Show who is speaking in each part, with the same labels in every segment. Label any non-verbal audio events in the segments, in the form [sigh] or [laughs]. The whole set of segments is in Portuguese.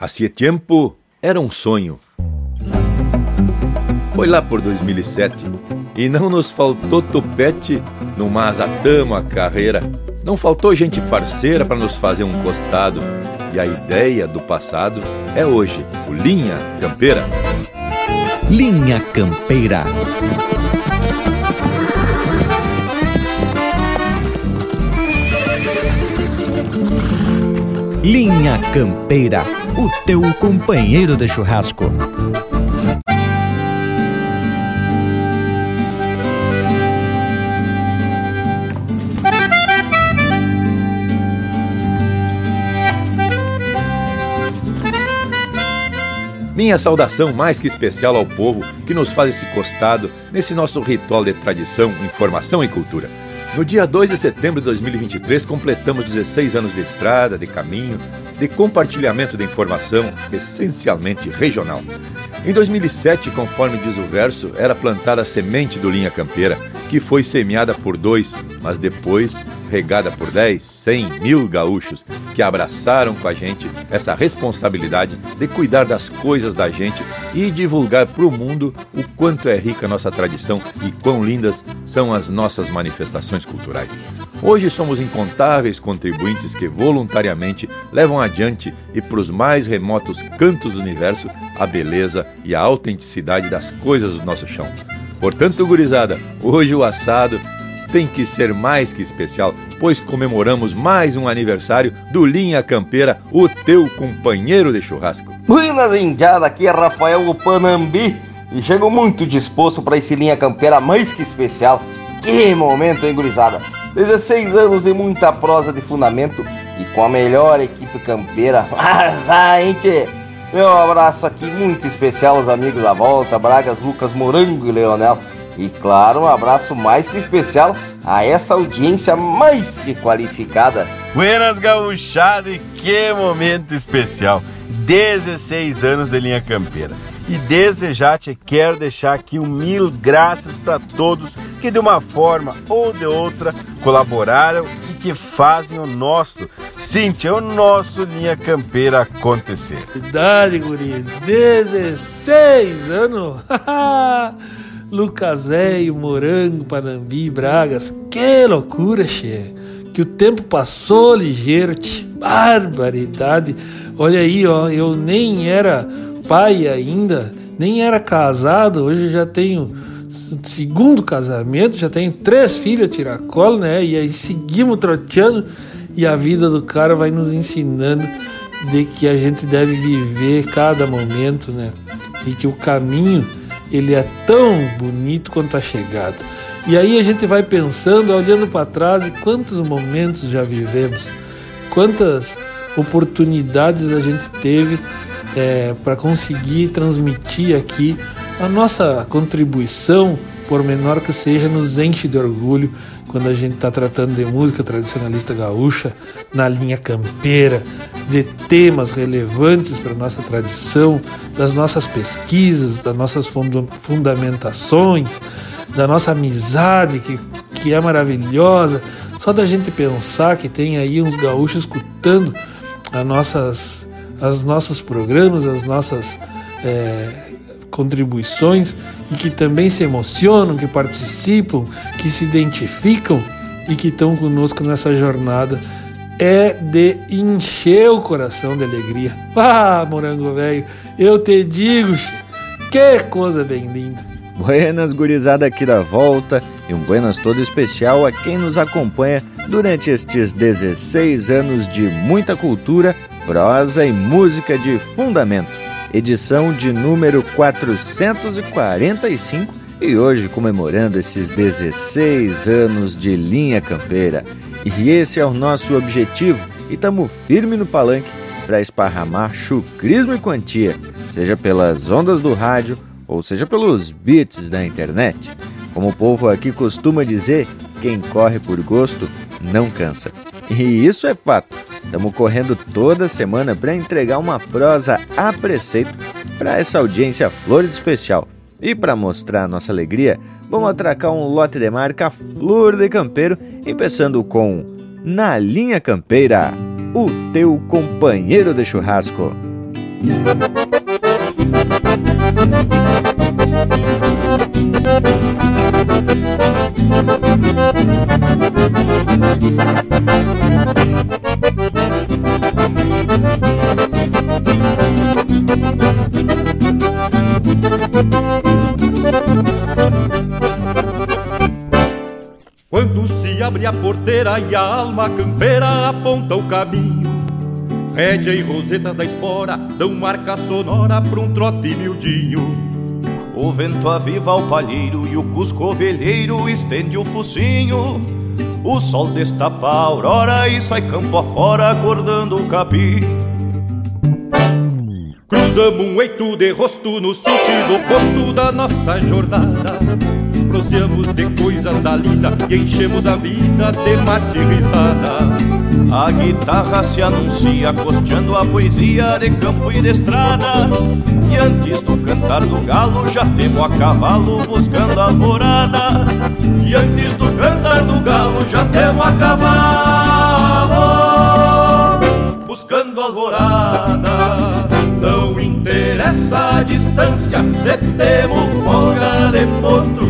Speaker 1: Hacía tempo era um sonho. Foi lá por 2007 e não nos faltou topete, no mas atamo a carreira. Não faltou gente parceira para nos fazer um costado. E a ideia do passado é hoje o Linha Campeira.
Speaker 2: Linha Campeira. Linha Campeira, o teu companheiro de churrasco.
Speaker 1: Minha saudação mais que especial ao povo que nos faz esse costado nesse nosso ritual de tradição, informação e cultura. No dia 2 de setembro de 2023, completamos 16 anos de estrada, de caminho, de compartilhamento de informação, essencialmente regional. Em 2007, conforme diz o verso, era plantada a semente do Linha Campeira, que foi semeada por dois, mas depois regada por dez, cem, mil gaúchos que abraçaram com a gente essa responsabilidade de cuidar das coisas da gente e divulgar para o mundo o quanto é rica a nossa tradição e quão lindas são as nossas manifestações culturais. Hoje somos incontáveis contribuintes que voluntariamente levam adiante e para os mais remotos cantos do universo a beleza e a autenticidade das coisas do nosso chão. Portanto, gurizada, hoje o assado tem que ser mais que especial, pois comemoramos mais um aniversário do Linha Campeira, o teu companheiro de churrasco.
Speaker 3: Buenas indiada, aqui é Rafael Panambi e chego muito disposto para esse Linha Campeira mais que especial. Que momento, hein, gurizada? 16 anos e muita prosa de fundamento e com a melhor equipe campeira. [laughs] Mas, a gente, meu abraço aqui muito especial aos amigos da volta, Bragas, Lucas, Morango e Leonel. E claro, um abraço mais que especial a essa audiência mais que qualificada.
Speaker 4: Buenas gauchada e que momento especial! 16 anos de linha campeira. E desde já te quero deixar aqui um mil graças para todos que de uma forma ou de outra colaboraram e que fazem o nosso, Cintia, o nosso Linha Campeira acontecer.
Speaker 5: Verdade, guri, 16 anos! [laughs] Lucas Morango, Panambi, Bragas, que loucura, che! Que o tempo passou ligeiro, tch. barbaridade! Olha aí, ó, eu nem era pai ainda, nem era casado, hoje já tenho segundo casamento, já tenho três filhos tiracolo, né? E aí seguimos troteando e a vida do cara vai nos ensinando de que a gente deve viver cada momento, né? E que o caminho ele é tão bonito quanto a chegada. E aí a gente vai pensando, olhando para trás e quantos momentos já vivemos, quantas oportunidades a gente teve é, para conseguir transmitir aqui a nossa contribuição, por menor que seja, nos enche de orgulho quando a gente está tratando de música tradicionalista gaúcha na linha campeira, de temas relevantes para nossa tradição, das nossas pesquisas, das nossas fundamentações, da nossa amizade que, que é maravilhosa. Só da gente pensar que tem aí uns gaúchos escutando as nossas os nossos programas, as nossas é, contribuições e que também se emocionam, que participam, que se identificam e que estão conosco nessa jornada é de encher o coração de alegria. Ah, morango velho, eu te digo, que coisa bem linda.
Speaker 2: Buenas, gurizada aqui da volta e um buenas todo especial a quem nos acompanha durante estes 16 anos de muita cultura prosa e música de fundamento, edição de número 445 e hoje comemorando esses 16 anos de linha campeira. E esse é o nosso objetivo e estamos firme no palanque para esparramar chucrismo e quantia, seja pelas ondas do rádio ou seja pelos beats da internet. Como o povo aqui costuma dizer, quem corre por gosto não cansa. E isso é fato. Estamos correndo toda semana para entregar uma prosa a preceito para essa audiência flor de especial. E para mostrar nossa alegria, vamos atracar um lote de marca Flor de Campeiro, começando com Na Linha Campeira, o teu companheiro de churrasco.
Speaker 6: Quando se abre a porteira e a alma campeira aponta o caminho Rédea e roseta da espora dão marca sonora pra um trote miudinho
Speaker 7: O vento aviva o palheiro e o cusco ovelheiro estende o focinho. O sol destapa a aurora e sai campo afora acordando o capim
Speaker 6: Cruzamos um eito de rosto no sentido oposto da nossa jornada Proseamos de coisas da lida e enchemos a vida de mate risada.
Speaker 7: A guitarra se anuncia costeando a poesia de campo e de estrada. E antes do cantar do galo já temo a cavalo buscando a alvorada.
Speaker 6: E antes do cantar do galo já temo a cavalo buscando a alvorada. Não interessa a distância, se temos folga de potro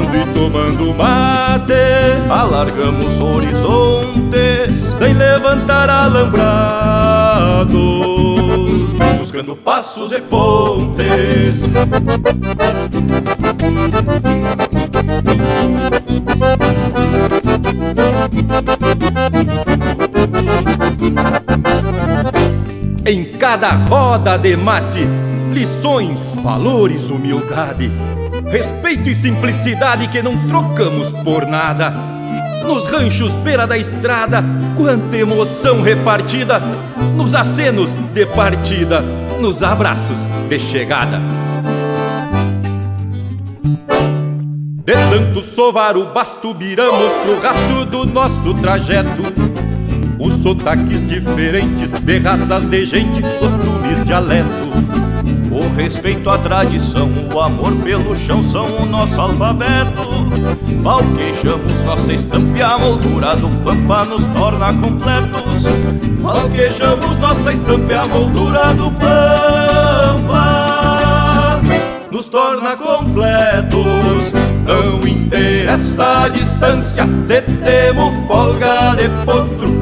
Speaker 7: e tomando mate,
Speaker 6: alargamos horizontes, sem levantar alambrados, buscando passos e pontes. Em cada roda de mate, lições, valores, humildade respeito e simplicidade que não trocamos por nada. Nos ranchos beira da estrada, quanta emoção repartida, nos acenos de partida, nos abraços de chegada. De tanto sovar o basto, viramos pro rastro do nosso trajeto. Os sotaques diferentes de raças de gente, costumes, dialeto
Speaker 7: o respeito à tradição, o amor pelo chão são o nosso alfabeto. Valquejamos nossa estampa e a moldura do pampa nos torna completos.
Speaker 6: Valquejamos nossa estampa e a moldura do pampa nos torna completos. Não interessa a distância, se temos folga de potro,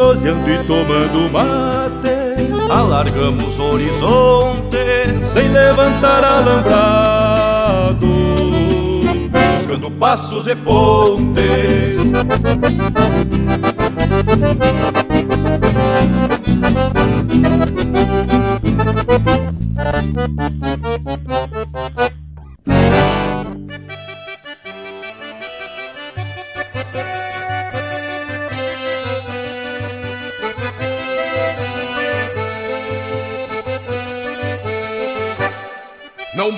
Speaker 6: proseando e tomando mate
Speaker 7: alargamos horizontes
Speaker 6: sem levantar alambrado, buscando passos e pontes.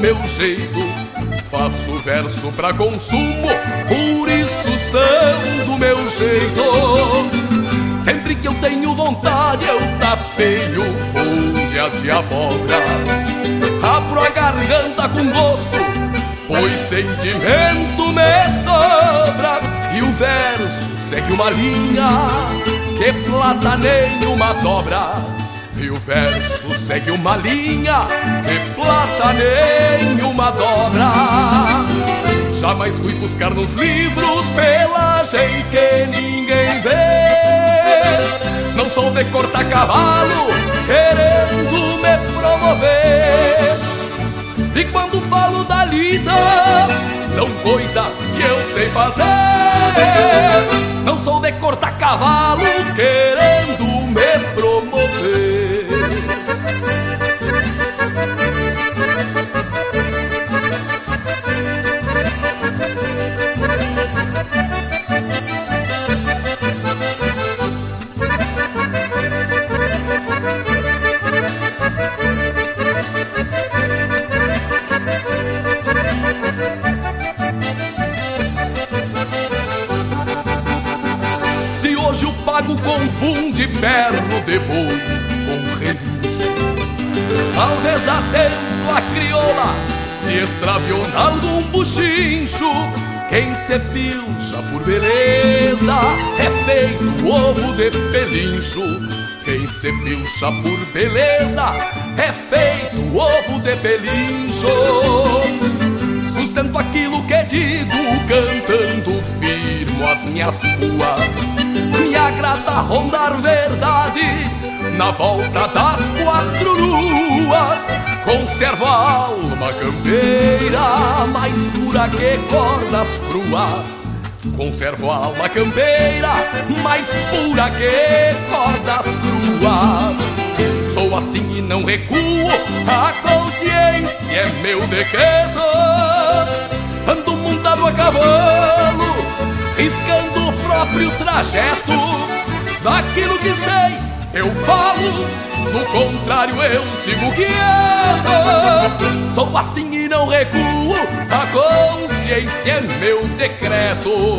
Speaker 8: meu jeito. Faço verso pra consumo, por isso são do meu jeito. Sempre que eu tenho vontade, eu tapeio folha de abóbora. Abro a garganta com gosto, pois sentimento me sobra. E o verso segue uma linha que plata nenhuma dobra. E o verso segue uma linha que plata nenhuma dobra. Jamais fui buscar nos livros pelagens que ninguém vê. Não sou de cortar cavalo querendo me promover. E quando falo da lida, são coisas que eu sei fazer. Não sou de cortar cavalo querendo berro de boi com relincho Talvez atento a crioula se extraviou algum buchincho. Quem se pilcha por beleza é feito ovo de pelincho. Quem se pilcha por beleza é feito ovo de pelincho. Sustento aquilo que digo cantando firmo as minhas ruas Me agrada rondar verdade na volta das quatro luas Conservo a alma campeira mais pura que cordas cruas. Conservo a alma campeira mais pura que cordas cruas. Sou assim e não recuo, a consciência é meu decreto. Ando montado a cavalo, riscando o próprio trajeto Daquilo que sei, eu falo, do contrário eu sigo quieto Sou assim e não recuo, a consciência é meu decreto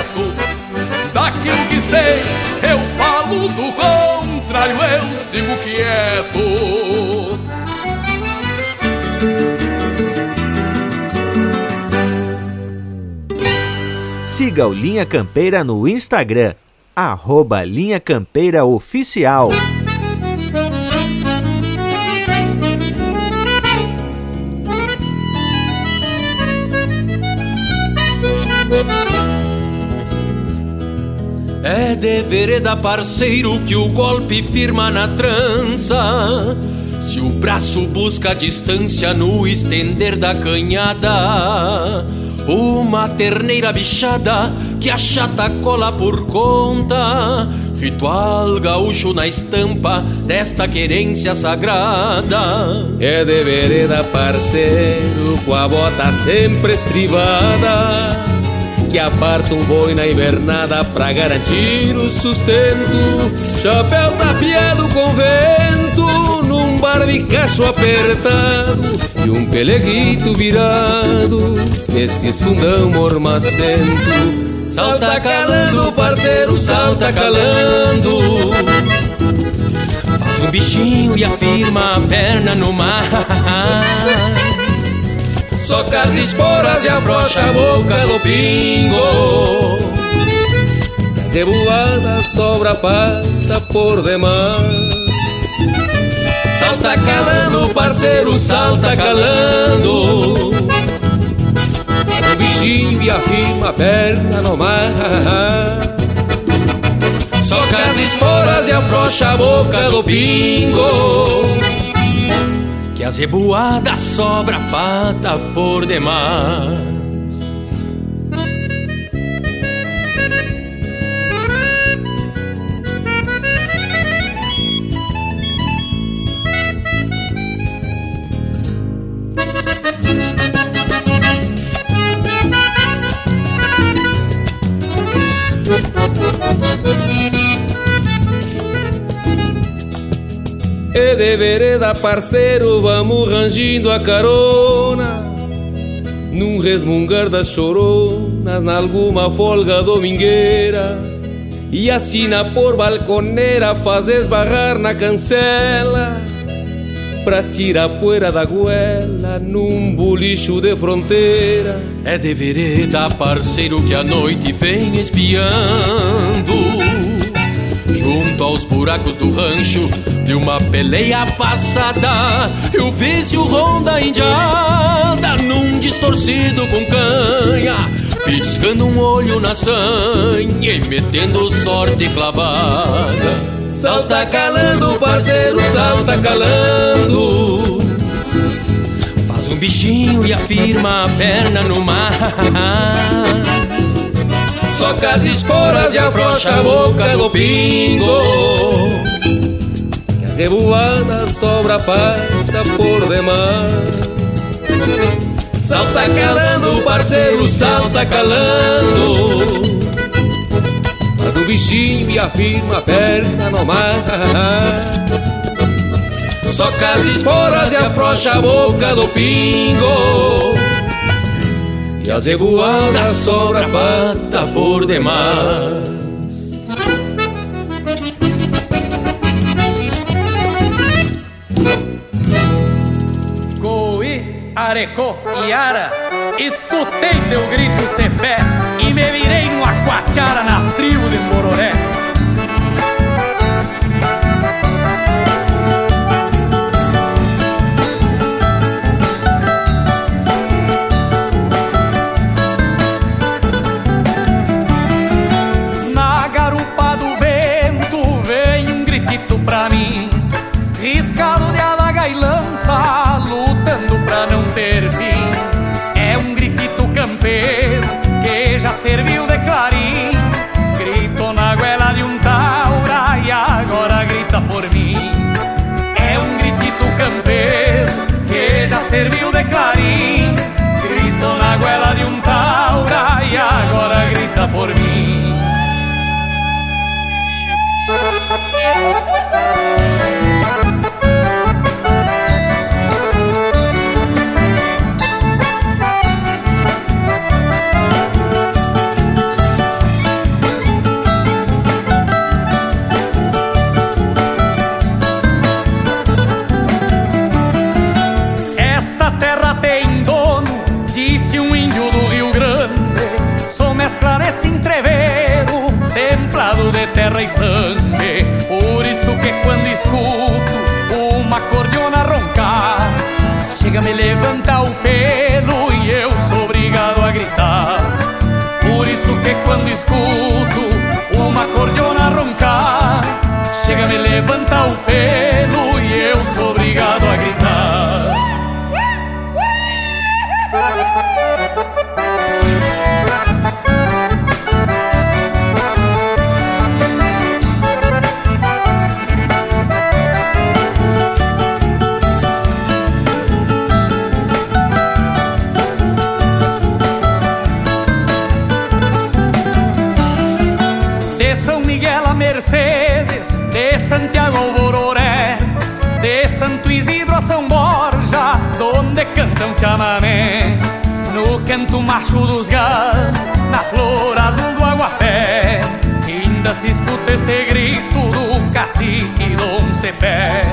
Speaker 8: Daquilo que sei, eu falo, do contrário eu sigo quieto.
Speaker 2: Siga o Linha Campeira no Instagram, arroba Linha Campeira Oficial.
Speaker 9: É de vereda parceiro que o golpe firma na trança. Se o braço busca distância no estender da canhada, uma terneira bichada que achata cola por conta. Ritual gaúcho na estampa desta querência sagrada.
Speaker 10: É de vereda parceiro com a bota sempre estrivada que aparta um boi na invernada pra garantir o sustento. Chapéu tapeado com vento, num barbicacho apertado e um peleguito virado nesses fundão mormacento. Salta calando, parceiro, salta calando.
Speaker 9: Faz um bichinho e afirma a perna no mar.
Speaker 10: Soca as esporas e afrouxa a boca do pingo. Zebulada sobra a pata por demais.
Speaker 9: Salta calando, parceiro, salta calando.
Speaker 10: Um bichinho e afirma a perna no mar. Soca as esporas e afrouxa a boca do pingo A zebuada sobra pata por demais E de vereda, parceiro, vamos rangindo a carona. Num resmungar das choronas, nalguma folga domingueira. E assina por balconeira, faz esbarrar na cancela. Pra tirar poeira da goela num bolicho de fronteira.
Speaker 9: É de vereda, parceiro, que a noite vem espiando. Junto aos buracos do rancho de uma peleia passada Eu vício ronda indiada num distorcido com canha Piscando um olho na sanha e metendo sorte clavada.
Speaker 10: Salta calando, parceiro, salta calando.
Speaker 9: Faz um bichinho e afirma a perna no mar.
Speaker 10: Soca as esporas e afrouxa a boca do pingo Que a zebuana sobra pata por demais. Salta calando, parceiro, salta calando. Faz um bichinho e afirma a perna no mar. Soca as esporas e afrouxa a boca do pingo. E a zebuada sobra pata por demais
Speaker 11: Coi, Arecó e Ara Escutei teu grito cepé E me virei numa quachara nas tribos de Bororé serviu de clarim Grito na goela de um taura E agora grita por mim É um gritito campeiro Que já serviu de clarim Grito na goela de um taura E agora grita por mim Esta Por isso que quando escuto uma cordiona roncar, chega a me levantar o pelo e eu sou obrigado a gritar. Por isso que quando escuto uma cordiona roncar, chega a me levantar o pelo chamamé. No canto macho dos galos, na flor azul do aguapé, ainda se escuta este grito do cacique Dom Cepé.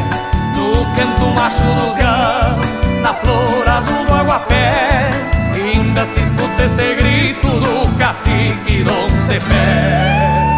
Speaker 11: No canto macho dos galos, na flor azul do aguapé, ainda se escuta esse grito do cacique Dom Cepé.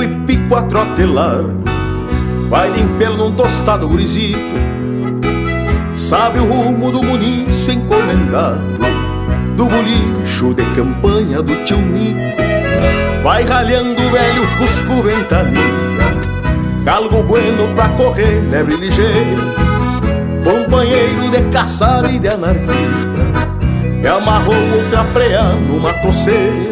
Speaker 12: E pico a trotelar. Vai de pelo num tostado gurizito. Sabe o rumo do muniço encomendado Do bolicho de campanha do tio Nico. Vai ralhando o velho cusco ventania Galgo bueno pra correr, lebre ligeiro Companheiro de caçada e de anarquia Me amarrou outra preá numa toceira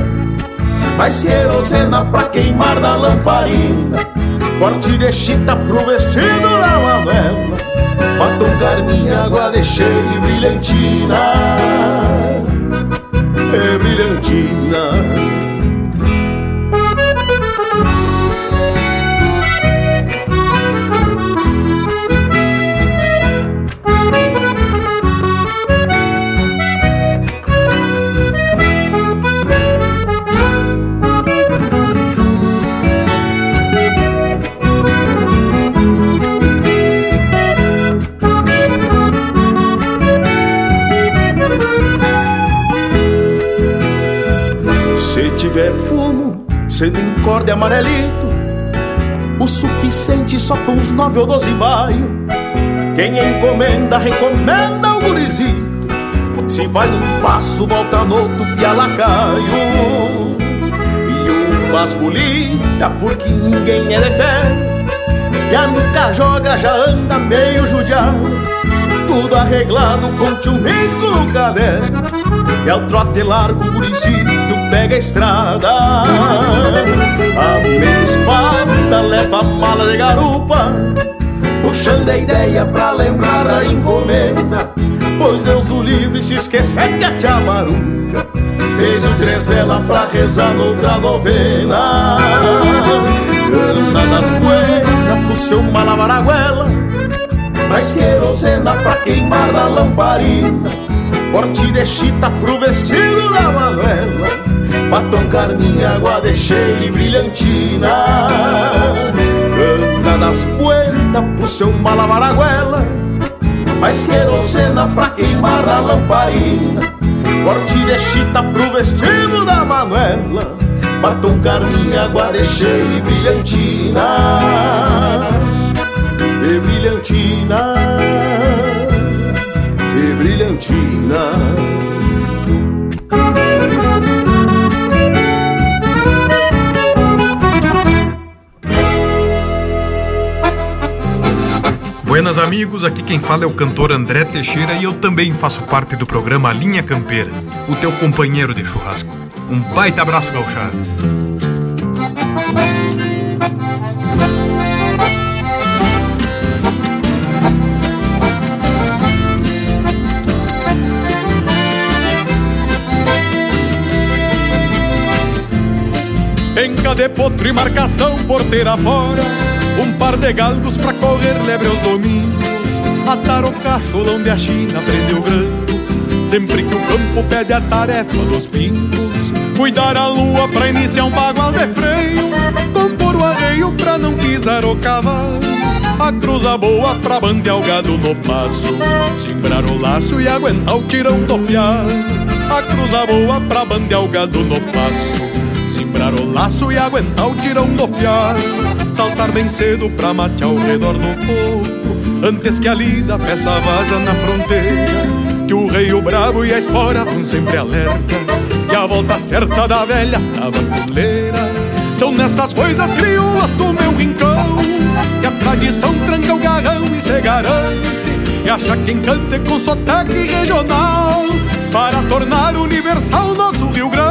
Speaker 12: mais querosena pra queimar na lamparina. Corte de chita pro vestido da Manuela Batom carminha, água de cheio e brilhantina. É brilhantina encorde amarelito, o suficiente só com uns nove ou doze baio. Quem encomenda, recomenda o gurizito. Se vai num passo, volta no outro, pialacaio. E umas bolita, porque ninguém é de fé. E a nunca joga, já anda meio judiado. Tudo arreglado com tio no caderno. É o trote largo, gurizito pega a estrada. A minha espada leva a mala de garupa Puxando a ideia pra lembrar da encomenda. Pois Deus o livre se esquecer que a tia Maruca Beijo três velas pra rezar noutra novena. Cana das poeiras pro seu malavaraguela Mais querosena pra queimar na lamparina. Corte de chita pro vestido da Manuela Batom, carminha, água de cheia e brilhantina. Cana das poeiras pro seu malavaraguela Mais querosena pra queimar a lamparina. Corte de chita pro vestido da Manuela. Batom, carminha, água de cheia e brilhantina. E brilhantina. E brilhantina
Speaker 13: Buenas amigos, aqui quem fala é o cantor André Teixeira e eu também faço parte do programa Linha Campeira, o teu companheiro de churrasco. Um baita abraço, gauchado.
Speaker 14: Penca de potro e marcação porteira fora um par de galgos pra correr lebre aos domingos. Atar o cacholão onde a China prendeu o granco Sempre que o campo pede a tarefa dos pingos Cuidar a lua pra iniciar um bagual de freio. Compor o arreio pra não pisar o cavalo. A cruza boa pra bandear o gado no passo. Simbrar o laço e aguentar o tirão do piado A cruza boa pra bandear o gado no passo Simbrar o laço e aguentar o tirão do piado Saltar bem cedo pra mate ao redor do fogo Antes que a lida peça vaza na fronteira. Que o rei, o bravo e a espora vão sempre alerta. E a volta certa da velha tabanculeira São nessas coisas crioulas do meu rincão Que a tradição tranca o garrão e se garante E acha quem cante com sotaque regional Para tornar universal nosso Rio Grande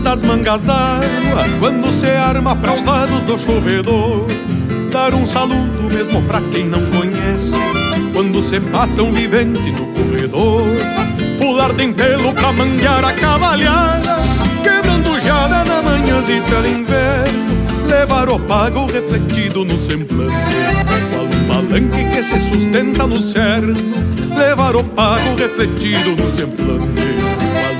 Speaker 14: das mangas d'água Quando se arma para os lados do chovedor Dar um saludo mesmo pra quem não conhece Quando se passa um vivente no corredor. Pular de pelo pra manguear a cavalhada Quebrando jada na manhãzita de inverno. Levar o pago refletido no semblante. Qual um palanque que se sustenta no cerno Levar o pago refletido no semblante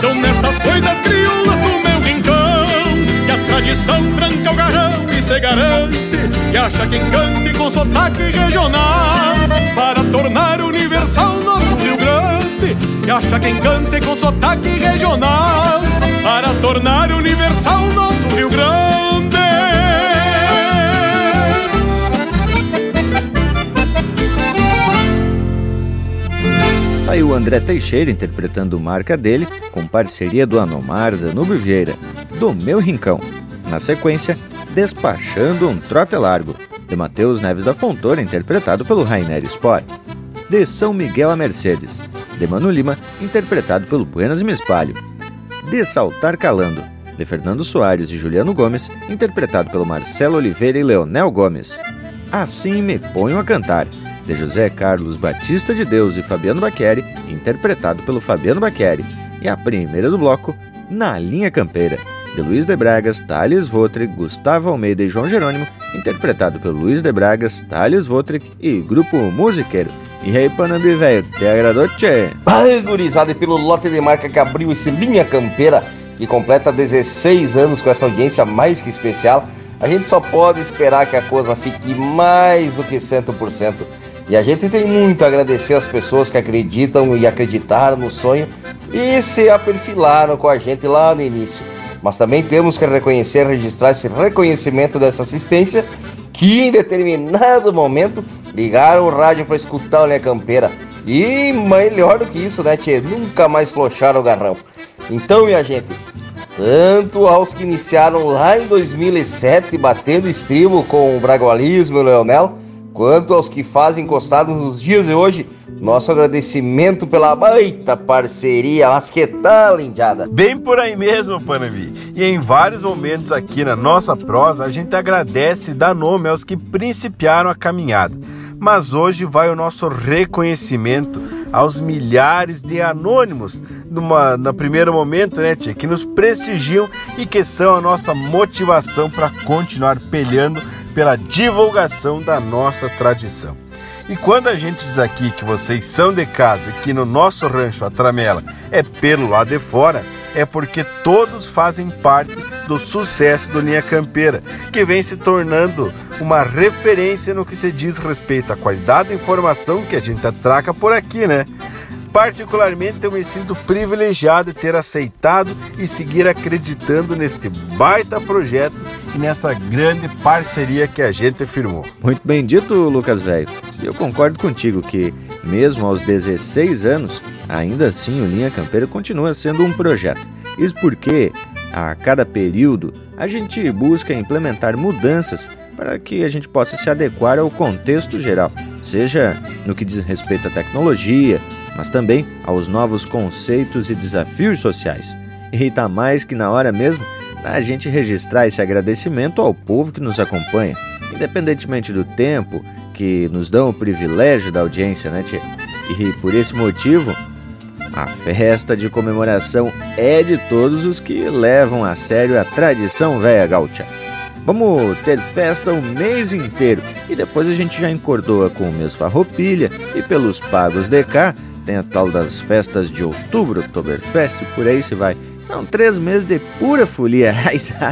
Speaker 14: são nessas coisas crioulas do meu rincão Que a tradição tranca o garrão e se garante Que acha quem cante com sotaque regional Para tornar universal nosso Rio Grande Que acha quem cante com sotaque regional Para tornar universal nosso Rio Grande
Speaker 2: O André Teixeira interpretando marca dele, com parceria do Anomar Danúbio Vieira, do Meu Rincão. Na sequência, Despachando um Trote Largo, de Matheus Neves da Fontoura, interpretado pelo Rainer Sport. De São Miguel a Mercedes, de Mano Lima, interpretado pelo Buenas e Me Espalho. De Saltar Calando, de Fernando Soares e Juliano Gomes, interpretado pelo Marcelo Oliveira e Leonel Gomes. Assim Me Ponho a Cantar, de José Carlos Batista de Deus e Fabiano Baqueri, interpretado pelo Fabiano Baqueri, e a primeira do bloco, Na Linha Campeira, de Luiz de Bragas, Thales Votric, Gustavo Almeida e João Jerônimo, interpretado pelo Luiz de Bragas, Thales Votric e Grupo Musiqueiro. E aí, Panambi, velho, te agradou, tchê?
Speaker 3: Ai, pelo lote de marca que abriu esse Linha Campeira, que completa 16 anos com essa audiência mais que especial, a gente só pode esperar que a coisa fique mais do que 100%. E a gente tem muito a agradecer às pessoas que acreditam e acreditaram no sonho e se aperfilaram com a gente lá no início. Mas também temos que reconhecer, registrar esse reconhecimento dessa assistência que em determinado momento ligaram o rádio para escutar o Linha Campeira. E melhor do que isso, né, Tchê? Nunca mais flocharam o garrão. Então, minha gente, tanto aos que iniciaram lá em 2007 batendo estribo com o Bragualismo e o Leonel, quanto aos que fazem encostados nos dias de hoje, nosso agradecimento pela baita parceria. Mas que tal, Indiada?
Speaker 4: Bem por aí mesmo, Panambi. E em vários momentos aqui na nossa prosa, a gente agradece e dá nome aos que principiaram a caminhada. Mas hoje vai o nosso reconhecimento aos milhares de anônimos numa, no primeiro momento, né, tia, que nos prestigiam e que são a nossa motivação para continuar peleando pela divulgação da nossa tradição. E quando a gente diz aqui que vocês são de casa, que no nosso rancho a tramela é pelo lado de fora, é porque todos fazem parte do sucesso do Linha Campeira, que vem se tornando uma referência no que se diz respeito à qualidade da informação que a gente atraca por aqui, né? Particularmente eu me sinto privilegiado de ter aceitado e seguir acreditando neste baita projeto e nessa grande parceria que a gente firmou.
Speaker 2: Muito bem dito, Lucas Velho. Eu concordo contigo que, mesmo aos 16 anos, ainda assim o Linha Campeira continua sendo um projeto. Isso porque, a cada período, a gente busca implementar mudanças para que a gente possa se adequar ao contexto geral, seja no que diz respeito à tecnologia, mas também aos novos conceitos e desafios sociais. E está mais que na hora mesmo a gente registrar esse agradecimento ao povo que nos acompanha, independentemente do tempo que nos dão o privilégio da audiência, né, tia? E por esse motivo, a festa de comemoração é de todos os que levam a sério a tradição velha gaúcha. Vamos ter festa o mês inteiro e depois a gente já encordoa com o mês farroupilha e pelos pagos de cá tem a tal das festas de outubro, Oktoberfest por aí se vai. São três meses de pura folia. [laughs]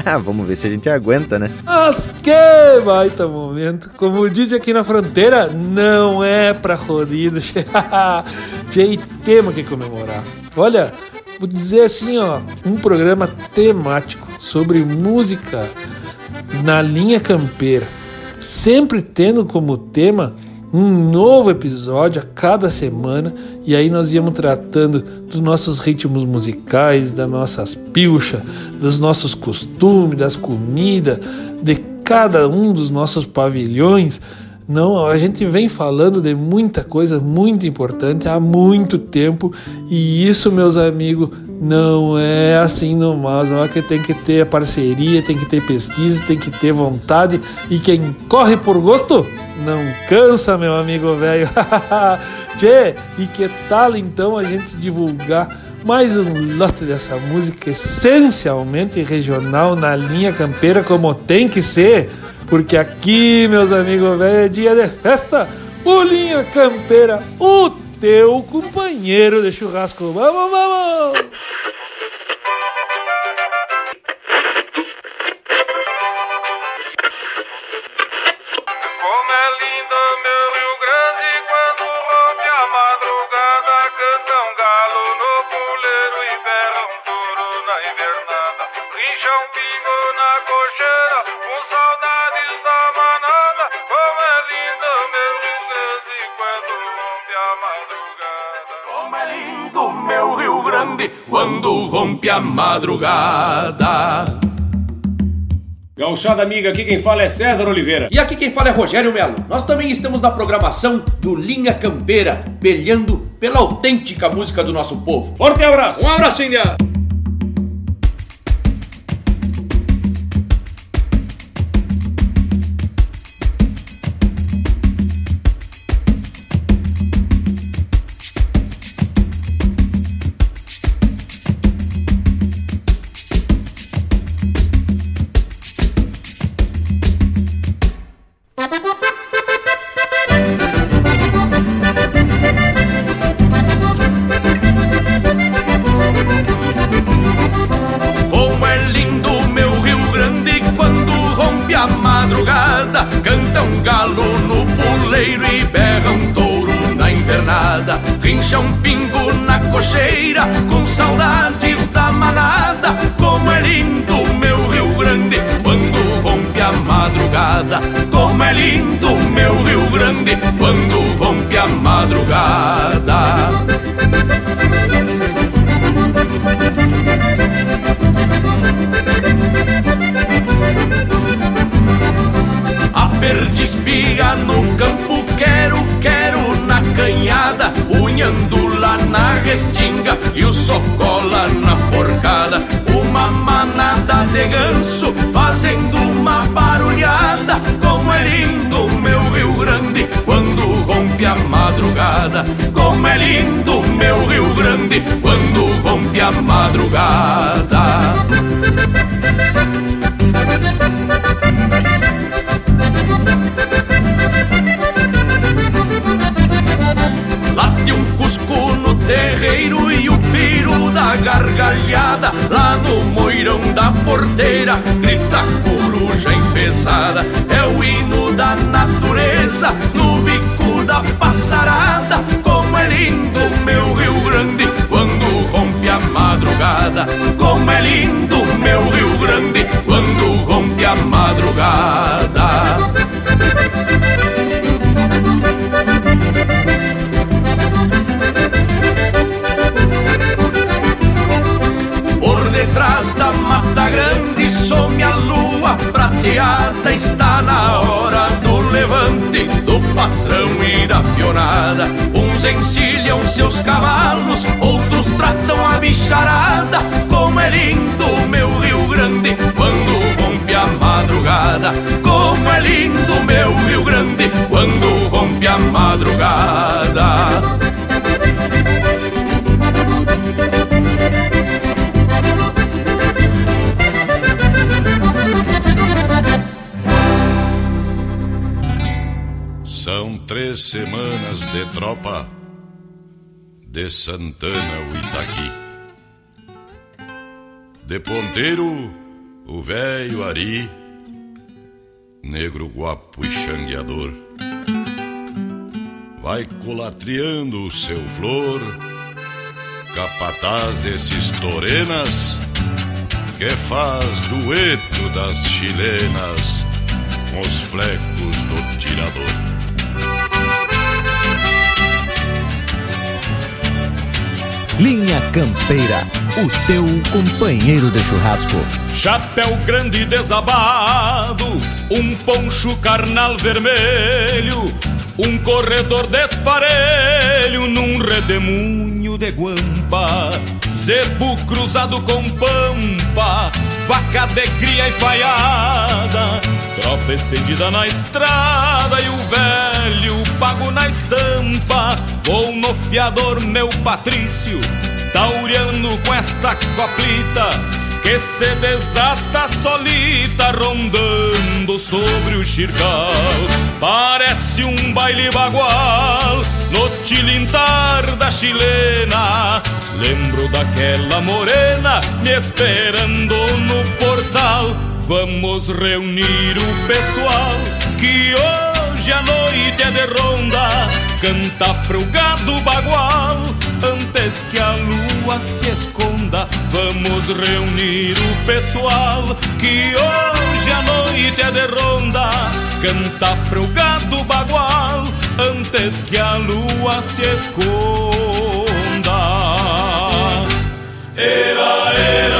Speaker 2: Ah, vamos ver se a gente aguenta, né?
Speaker 5: Mas que baita momento. Como diz aqui na fronteira, não é pra rodido. Tem tema que comemorar. Olha, vou dizer assim, ó, um programa temático sobre música na linha campeira, sempre tendo como tema um novo episódio a cada semana e aí nós íamos tratando dos nossos ritmos musicais, das nossas pilchas, dos nossos costumes, das comidas, de cada um dos nossos pavilhões. Não, a gente vem falando de muita coisa muito importante há muito tempo e isso, meus amigos, não é assim no mas não é que tem que ter parceria, tem que ter pesquisa, tem que ter vontade e quem corre por gosto não cansa, meu amigo velho. [laughs] Tchê, e que tal então a gente divulgar mais um lote dessa música essencialmente regional na linha campeira como tem que ser, porque aqui, meus amigos velho, é dia de festa. O Linha Campeira, o teu companheiro de churrasco. Vamos, vamos!
Speaker 6: Quando rompe a madrugada.
Speaker 15: Gauchada amiga, aqui quem fala é César Oliveira.
Speaker 16: E aqui quem fala é Rogério Melo. Nós também estamos na programação do Linha Campeira, peleando pela autêntica música do nosso povo.
Speaker 15: Forte abraço!
Speaker 16: Um abraço, Índia!
Speaker 17: Santana o Itaqui. De ponteiro, o velho Ari, negro guapo e xangueador. Vai colatriando o seu flor, capataz desses torenas, que faz dueto das chilenas com os flecos do tirador.
Speaker 2: Linha Campeira, o teu companheiro de churrasco.
Speaker 18: Chapéu grande desabado, um poncho carnal vermelho, um corredor desparelho num redemoinho de guampa, zebu cruzado com pampa, vaca de cria e falhada, tropa estendida na estrada e o velho pago na estampa, vou no fiador meu Patrício, tauriano com esta coplita, que se desata solita rondando sobre o xircal. Parece um baile bagual no tilintar da chilena. Lembro daquela morena me esperando no portal. Vamos reunir o pessoal que hoje a noite é de ronda. Canta pro gado bagual antes que a lua se esconda. Vamos reunir o pessoal que hoje a noite é de ronda. Canta pro gado bagual antes que a lua se esconda. Era, era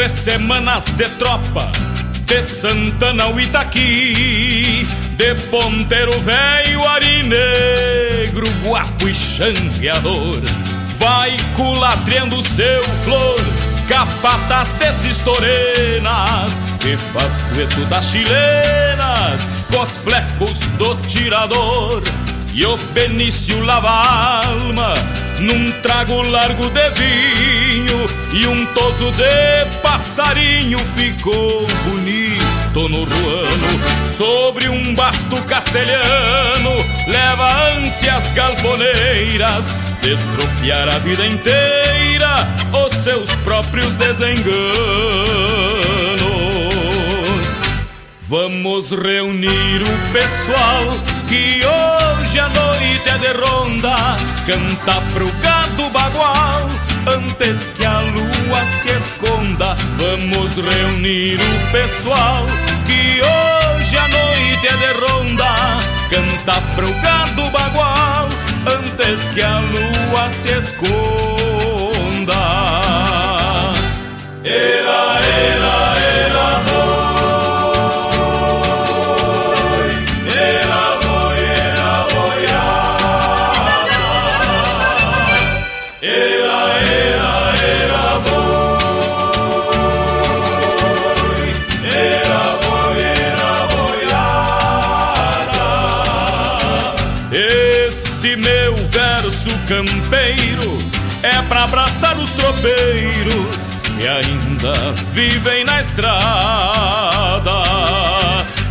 Speaker 18: Três semanas de tropa de Santana ao Itaqui, de ponteiro velho, ari negro, guapo e xangueador. Vai culatriando seu flor, capataz desses torenas, que faz dueto das chilenas, com os flecos do tirador. E o Benício lava a alma num trago largo de vinho e um toso de passarinho ficou bonito no ruano. Sobre um basto castelhano leva ânsias galponeiras de tropear a vida inteira os seus próprios desenganos. Vamos reunir o pessoal que hoje a noite é de ronda, canta pro gado bagual antes que a lua se esconda. Vamos reunir o pessoal que hoje a noite é de ronda, canta pro gado bagual antes que a lua se esconda. Era, campeiro é pra abraçar os tropeiros que ainda vivem na estrada.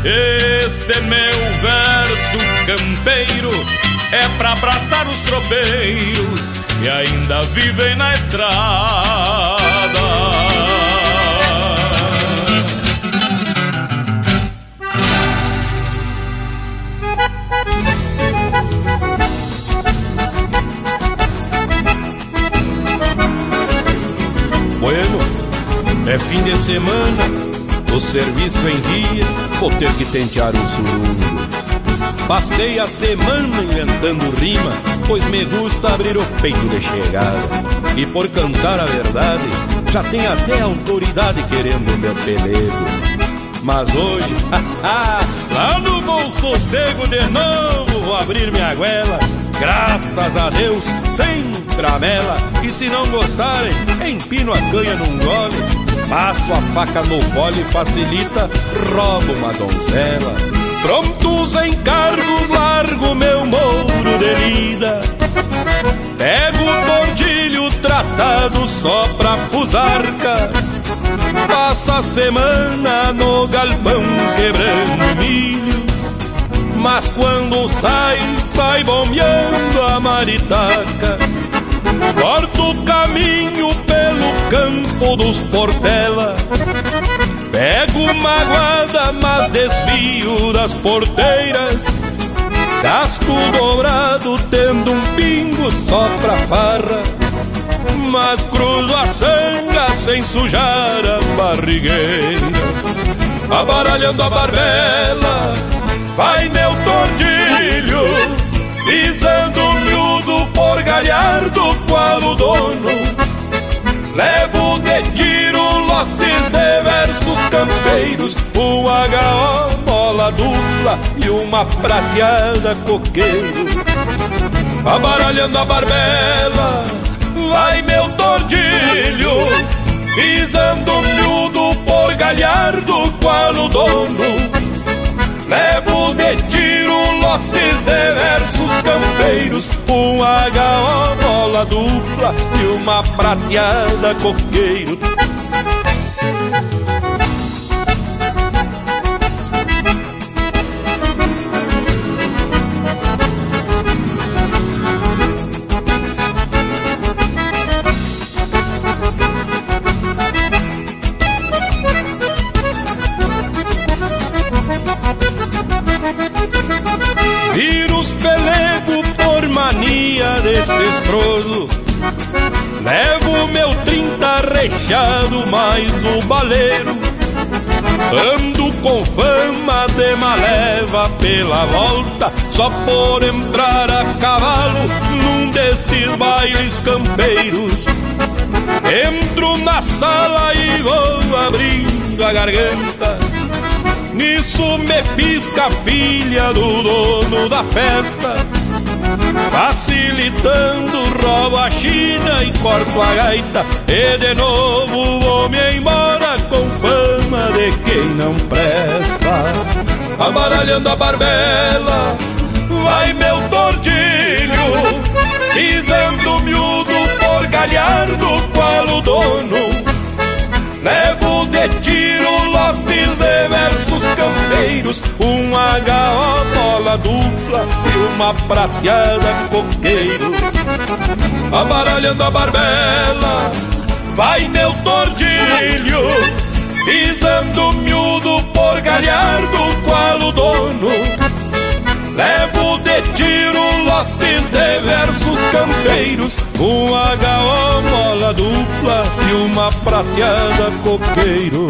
Speaker 18: Este meu verso campeiro é pra abraçar os tropeiros que ainda vivem na estrada.
Speaker 15: É fim de semana, o serviço em dia, vou ter que tentear o surungo. Passei a semana inventando rima, pois me gusta abrir o peito de chegada. E por cantar a verdade, já tem até autoridade querendo meu pelego. Mas hoje, [laughs] lá no bom sossego de novo, vou abrir minha goela. Graças a Deus, sem tramela. E se não gostarem, empino a canha num gole. Passo a faca no fole, facilita, roubo uma donzela. Prontos encargos, largo meu mouro de lida. Pego o tordilho tratado só pra fusarca. Passa a semana no galpão quebrando milho. Mas quando sai, sai bombeando a maritaca. Corto o caminho campo dos Portela. Pego uma guarda, mas desvio das porteiras. Casco dobrado, tendo um pingo só pra farra. Mas cruzo a sanga sem sujar a barrigueira. Abaralhando a barbela, vai meu tordilho, pisando miúdo por galhardo qual o dono. Levo de tiro lotes de versos campeiros, um HO, bola dupla e uma prateada coqueiro. Abaralhando a barbela, vai meu tordilho, pisando miúdo por galhardo qual o dono. Levo de tiro lotes de versos campeiros, um HO, bola dupla e uma prateada coqueiro. Levo meu trinta rechado mais o baleiro. Ando com fama de maleva pela volta Só por entrar a cavalo num destes bailes campeiros. Entro na sala e vou abrindo a garganta. Nisso me pisca a filha do dono da festa Facilitando, roubo a China e corto a gaita. E de novo vou me embora com fama de quem não presta. Amaralhando a barbela, vai meu tordilho Pisando miúdo por galhardo qual o dono? Levo de tiro lotes de versos campeiros Um HO bola dupla e uma prateada coqueiro. Abaralhando a barbela, vai meu tordilho Pisando miúdo por galhardo qual o dono. Levo de tiro lotes de versos campeiros Um HO mola dupla e uma prateada coqueiro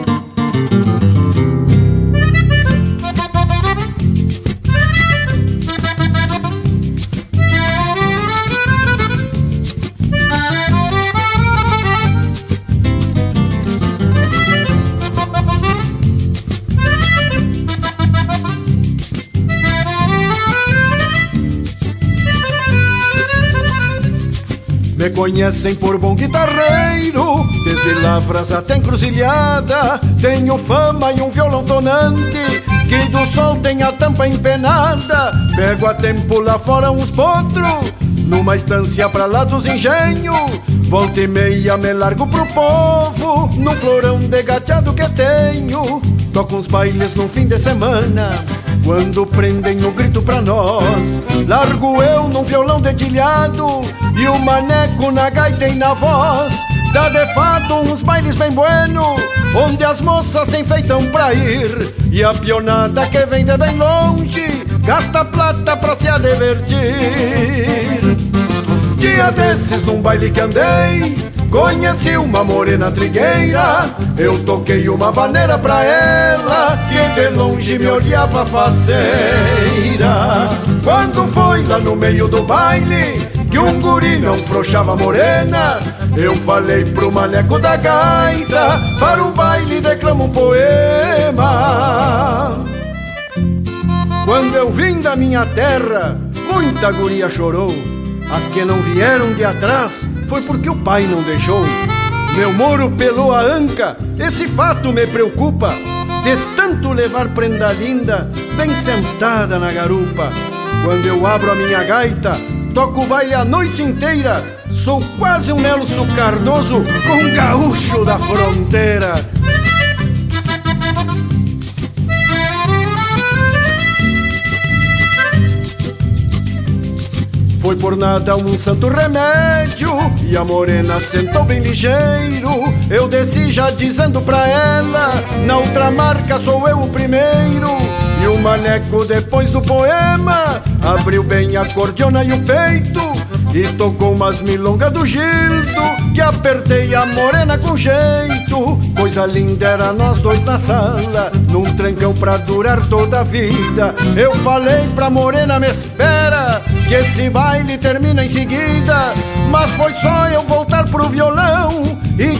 Speaker 12: Conhecem por bom guitarreiro, desde lavras até encruzilhada. Tenho fama e um violão tonante, que do sol tem a tampa empenada. Pego a tempo lá fora uns potros, numa estância pra lá dos engenhos. Volta e meia me largo pro povo, num florão de gateado que tenho. Toco uns bailes no fim de semana quando prendem o grito pra nós, largo eu num violão dedilhado e o maneco na gaita e na voz. Dá de fato uns bailes bem bueno, onde as moças se enfeitam pra ir e a pionada que vem de bem longe gasta plata pra se divertir. Dia desses num baile que andei, Conheci uma morena trigueira, eu toquei uma vaneira pra ela, que de longe me olhava faceira. Quando foi lá no meio do baile, que um guri não frouxava morena, eu falei pro maneco da gaita, para um baile declamo um poema. Quando eu vim da minha terra, muita guria chorou, as que não vieram de atrás foi porque o pai não deixou. Meu moro pelou a anca, esse fato me preocupa. De tanto levar prenda linda, bem sentada na garupa. Quando eu abro a minha gaita, toco baile a noite inteira. Sou quase um Nelson Cardoso com um gaúcho da fronteira. Foi por nada um santo remédio E a morena sentou bem ligeiro Eu desci já dizendo pra ela Na outra marca sou eu o primeiro E o maneco depois do poema Abriu bem a cordiona e o peito E tocou umas milongas do Gildo Que apertei a morena com jeito. Coisa linda era nós dois na sala Num trancão pra durar toda a vida. Eu falei pra morena me espera Que esse baile termina em seguida. Mas foi só eu voltar pro violão E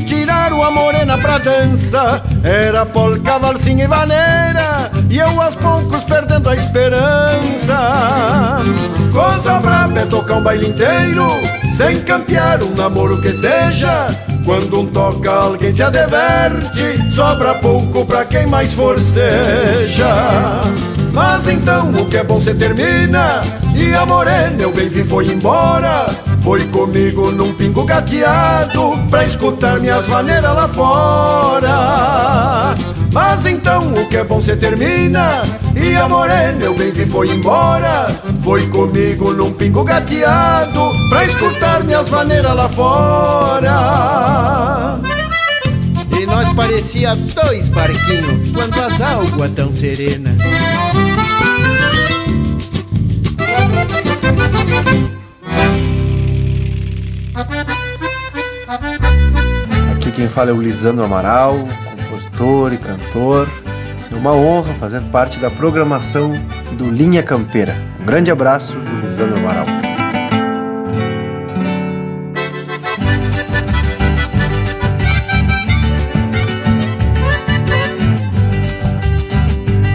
Speaker 12: uma morena pra dança Era polca, valsinha e vaneira E eu aos poucos perdendo a esperança Coisa braba é tocar um baile inteiro Sem campear um namoro que seja quando um toca, alguém se adverte, sobra pouco pra quem mais forceja. Mas então o que é bom se termina, e a morena eu bem vi foi embora. Foi comigo num pingo gateado, pra escutar minhas maneiras lá fora. Mas então o que é bom se termina, e a morena eu bem vi foi embora. Foi comigo num pingo gateado, pra escutar minhas maneiras lá fora.
Speaker 19: E nós parecia dois barquinhos quando as águas tão serenas.
Speaker 20: Aqui quem fala é o Lisandro Amaral, compositor e cantor. É uma honra fazer parte da programação do Linha Campeira. Um grande abraço do Lisandro Amaral.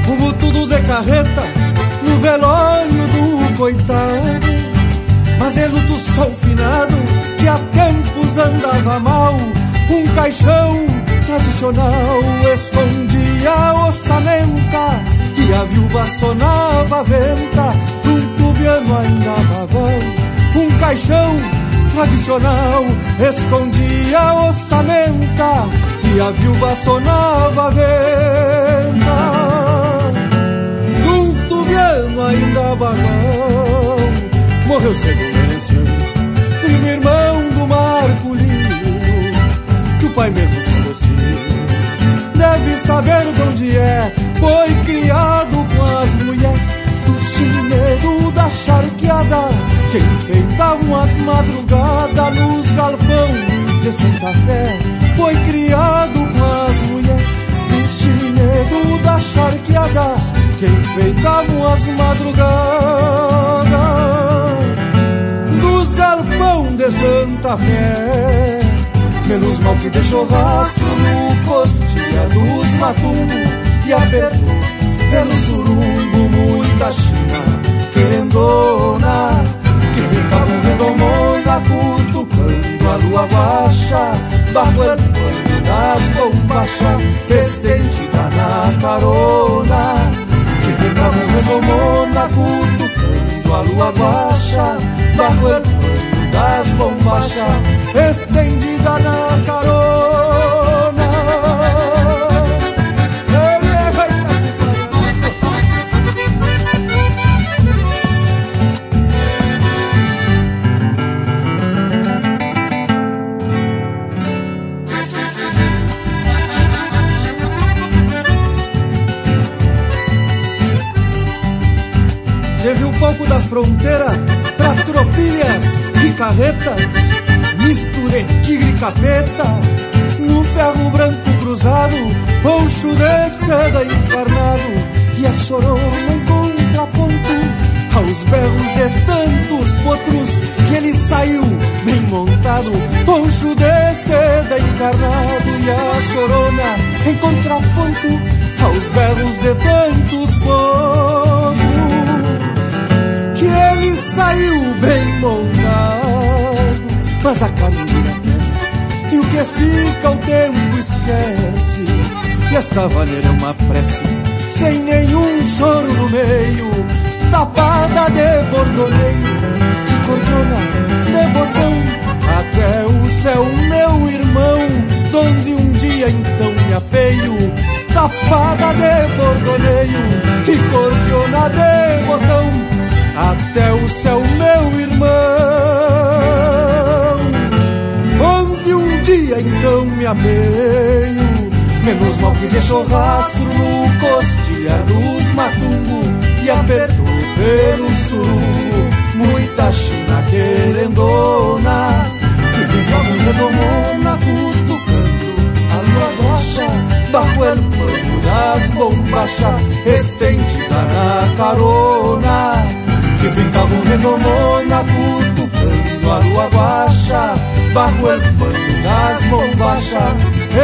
Speaker 21: Fumo tudo de carreta no velório do coitado. Mas de luto sou finado há tempos andava mal. Um caixão tradicional escondia a ossamenta e a viúva sonava a venta num tubiano ainda bagual. Um caixão tradicional escondia a ossamenta e a viúva sonava a venta num tubiano ainda bagual. Morreu cedo pai mesmo se vestiu. Deve saber de onde é, foi criado com as mulheres do chinedo da charqueada, que enfeitavam as madrugadas nos galpão de Santa Fé. Foi criado com as mulheres do chinedo da charqueada, que enfeitavam as madrugadas dos galpão de Santa Fé. Menos mal que deixou rastro no costilha dos matumbos e apertou pelo surumbo muita china querendona que ficavam redomona cutucando a lua guacha, pueblo das bombachas, estendida na carona, que fica um redomona, cutucando a lua guacha, bajo bombachas, estendida na carona. Teve um pouco da fronteira pra tropilhas e carretas, misture tigre e capeta, no ferro branco cruzado, poncho de seda encarnado, e a chorona em contraponto, aos berros de tantos potros, que ele saiu bem montado, poncho de seda encarnado, e a chorona em contraponto, aos berros de tantos potros que ele saiu bem montado, mas a caminho da terra, e o que fica o tempo esquece. E esta vaneira é uma prece, sem nenhum choro no meio, tapada de bordoneio, de cordona, de botão, até o céu, meu irmão, donde um dia então me apeio, tapada de bordoneio, e cordiona de botão até o céu, meu irmão, dia então me ameio, menos mal que deixou rastro no costilhar dos matungo e apertou pelo surungo, muita china querendona, que vem como redomona cutucando a lua rocha, bajo el pano das bombachas, estendida na carona. Que ficavam redomona cutucando a lua baixa, bajo el pano das bombachas,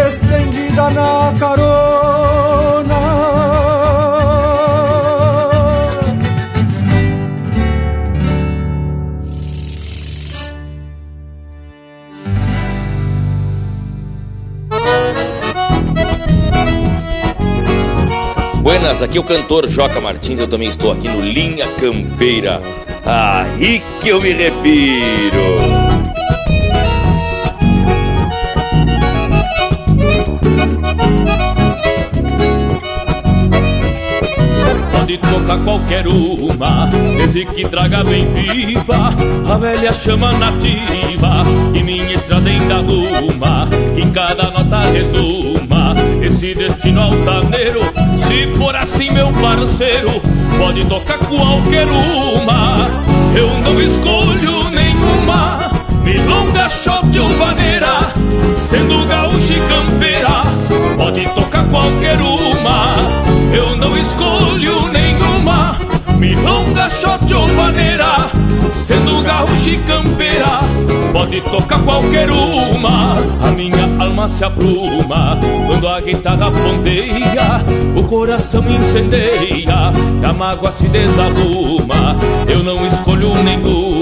Speaker 21: estendida na carona.
Speaker 22: Buenas, aqui é o cantor Joca Martins, eu também estou aqui no Linha Campeira. Aí que eu me refiro.
Speaker 18: Tocar qualquer uma, desde que traga bem viva a velha chama nativa que minha estrada ainda arruma, que em cada nota resuma esse destino altaneiro. Se for assim, meu parceiro, pode tocar qualquer uma. Eu não escolho nenhuma, milonga, shot ou vaneira, sendo gaúcha e campeira, pode tocar qualquer uma. Eu não escolho nenhuma, milonga, shot ou vaneira, sendo gaúcha e campeira, pode tocar qualquer uma. A minha alma se apruma quando a guitarra ponteia, o coração incendeia, e a mágoa se desaluma. Eu não escolho nenhuma,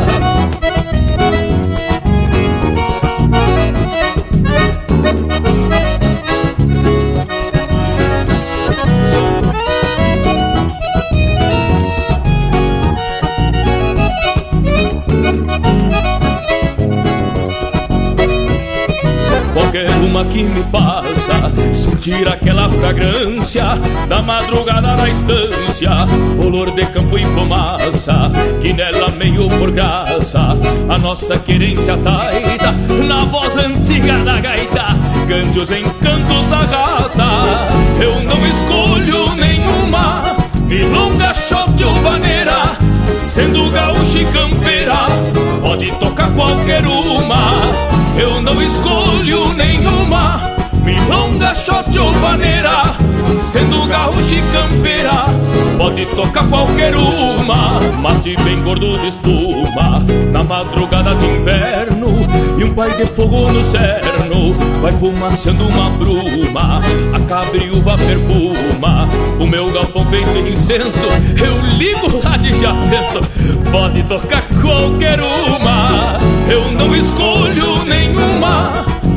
Speaker 18: Uma que me faça sentir aquela fragrância da madrugada na estância, olor de campo e fumaça, que nela meio por graça. A nossa querência taita, na voz antiga da gaita, cante os encantos da raça. Eu não escolho nenhuma, milonga, shot ou vaneira, sendo gaúcha e campeira, pode tocar qualquer uma. eu não escolho nenhuma Milonga, shot ou vaneira Sendo gaúcho e campeira Pode tocar qualquer uma Mate bem gordo de espuma Na madrugada de inverno E um pai de fogo no cerno Vai fumaçando uma bruma A cabriúva perfuma O meu galpão feito em incenso Eu ligo lá de já penso Pode tocar qualquer uma Eu não escolho nenhuma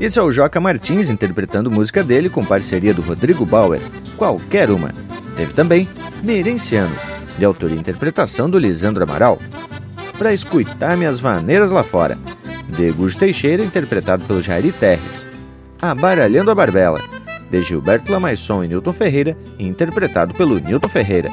Speaker 2: Esse é o Joca Martins interpretando música dele com parceria do Rodrigo Bauer, Qualquer Uma. Teve também Merenciano, de autoria e interpretação do Lisandro Amaral. Para escutar minhas vaneiras lá fora, de Gus Teixeira, interpretado pelo Jairi Terres. Abaralhando a Barbela, de Gilberto Lamaisson e Newton Ferreira, interpretado pelo Newton Ferreira.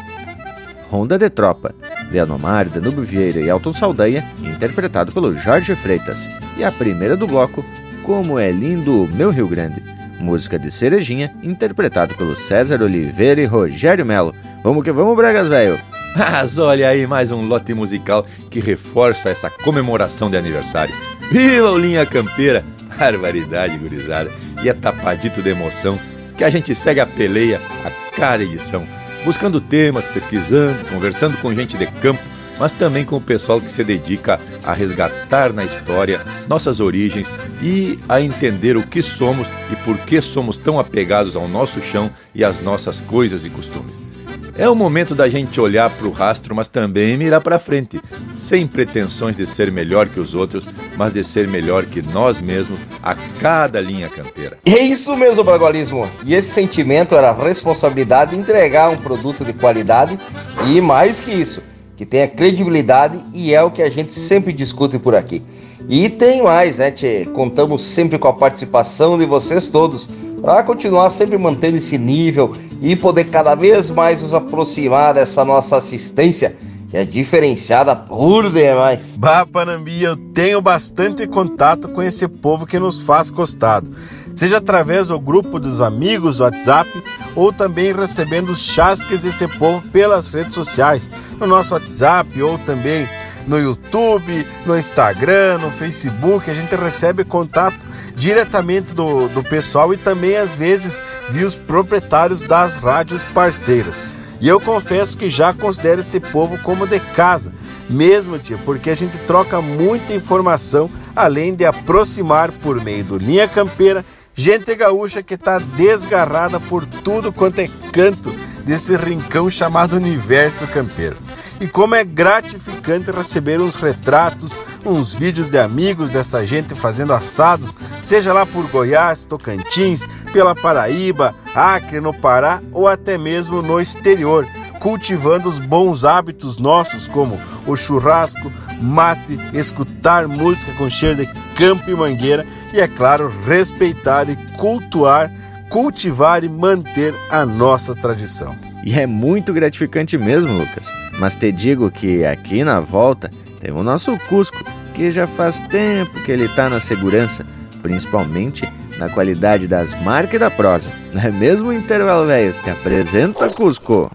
Speaker 2: Ronda de Tropa, de Anomar, Danube Vieira e Alton Saldanha, interpretado pelo Jorge Freitas. E a primeira do bloco, como é lindo o meu Rio Grande. Música de Cerejinha, interpretado pelo César Oliveira e Rogério Melo. Vamos que vamos, Bragas, velho! [laughs]
Speaker 1: Mas olha aí mais um lote musical que reforça essa comemoração de aniversário. Viva o Linha Campeira! [laughs] Barbaridade, gurizada! E é tapadito de emoção que a gente segue a peleia a cada edição, buscando temas, pesquisando, conversando com gente de campo mas também com o pessoal que se dedica a resgatar na história nossas origens e a entender o que somos e por que somos tão apegados ao nosso chão e às nossas coisas e costumes. É o momento da gente olhar para o rastro, mas também mirar para frente, sem pretensões de ser melhor que os outros, mas de ser melhor que nós mesmos a cada linha campeira.
Speaker 3: É isso mesmo, Bragualismo. E esse sentimento era a responsabilidade de entregar um produto de qualidade e mais que isso que tenha credibilidade e é o que a gente sempre discute por aqui. E tem mais, né, Tchê? Contamos sempre com a participação de vocês todos para continuar sempre mantendo esse nível e poder cada vez mais nos aproximar dessa nossa assistência que é diferenciada por demais.
Speaker 4: Bah, Panambi, eu tenho bastante contato com esse povo que nos faz costado seja através do grupo dos amigos do WhatsApp ou também recebendo os chasques desse povo pelas redes sociais, no nosso WhatsApp ou também no YouTube, no Instagram, no Facebook. A gente recebe contato diretamente do, do pessoal e também às vezes via os proprietários das rádios parceiras. E eu confesso que já considero esse povo como de casa, mesmo, tio, porque a gente troca muita informação, além de aproximar por meio do Linha Campeira Gente gaúcha que está desgarrada por tudo quanto é canto desse rincão chamado universo campeiro. E como é gratificante receber uns retratos, uns vídeos de amigos dessa gente fazendo assados, seja lá por Goiás, Tocantins, pela Paraíba, Acre, no Pará ou até mesmo no exterior, cultivando os bons hábitos nossos, como o churrasco, mate, escutar música com cheiro de campo e mangueira e, é claro, respeitar e cultuar, cultivar e manter a nossa tradição.
Speaker 2: E é muito gratificante mesmo, Lucas. Mas te digo que aqui na volta tem o nosso Cusco, que já faz tempo que ele está na segurança, principalmente na qualidade das marcas e da prosa. Não é mesmo, intervalo velho? Te apresenta, Cusco.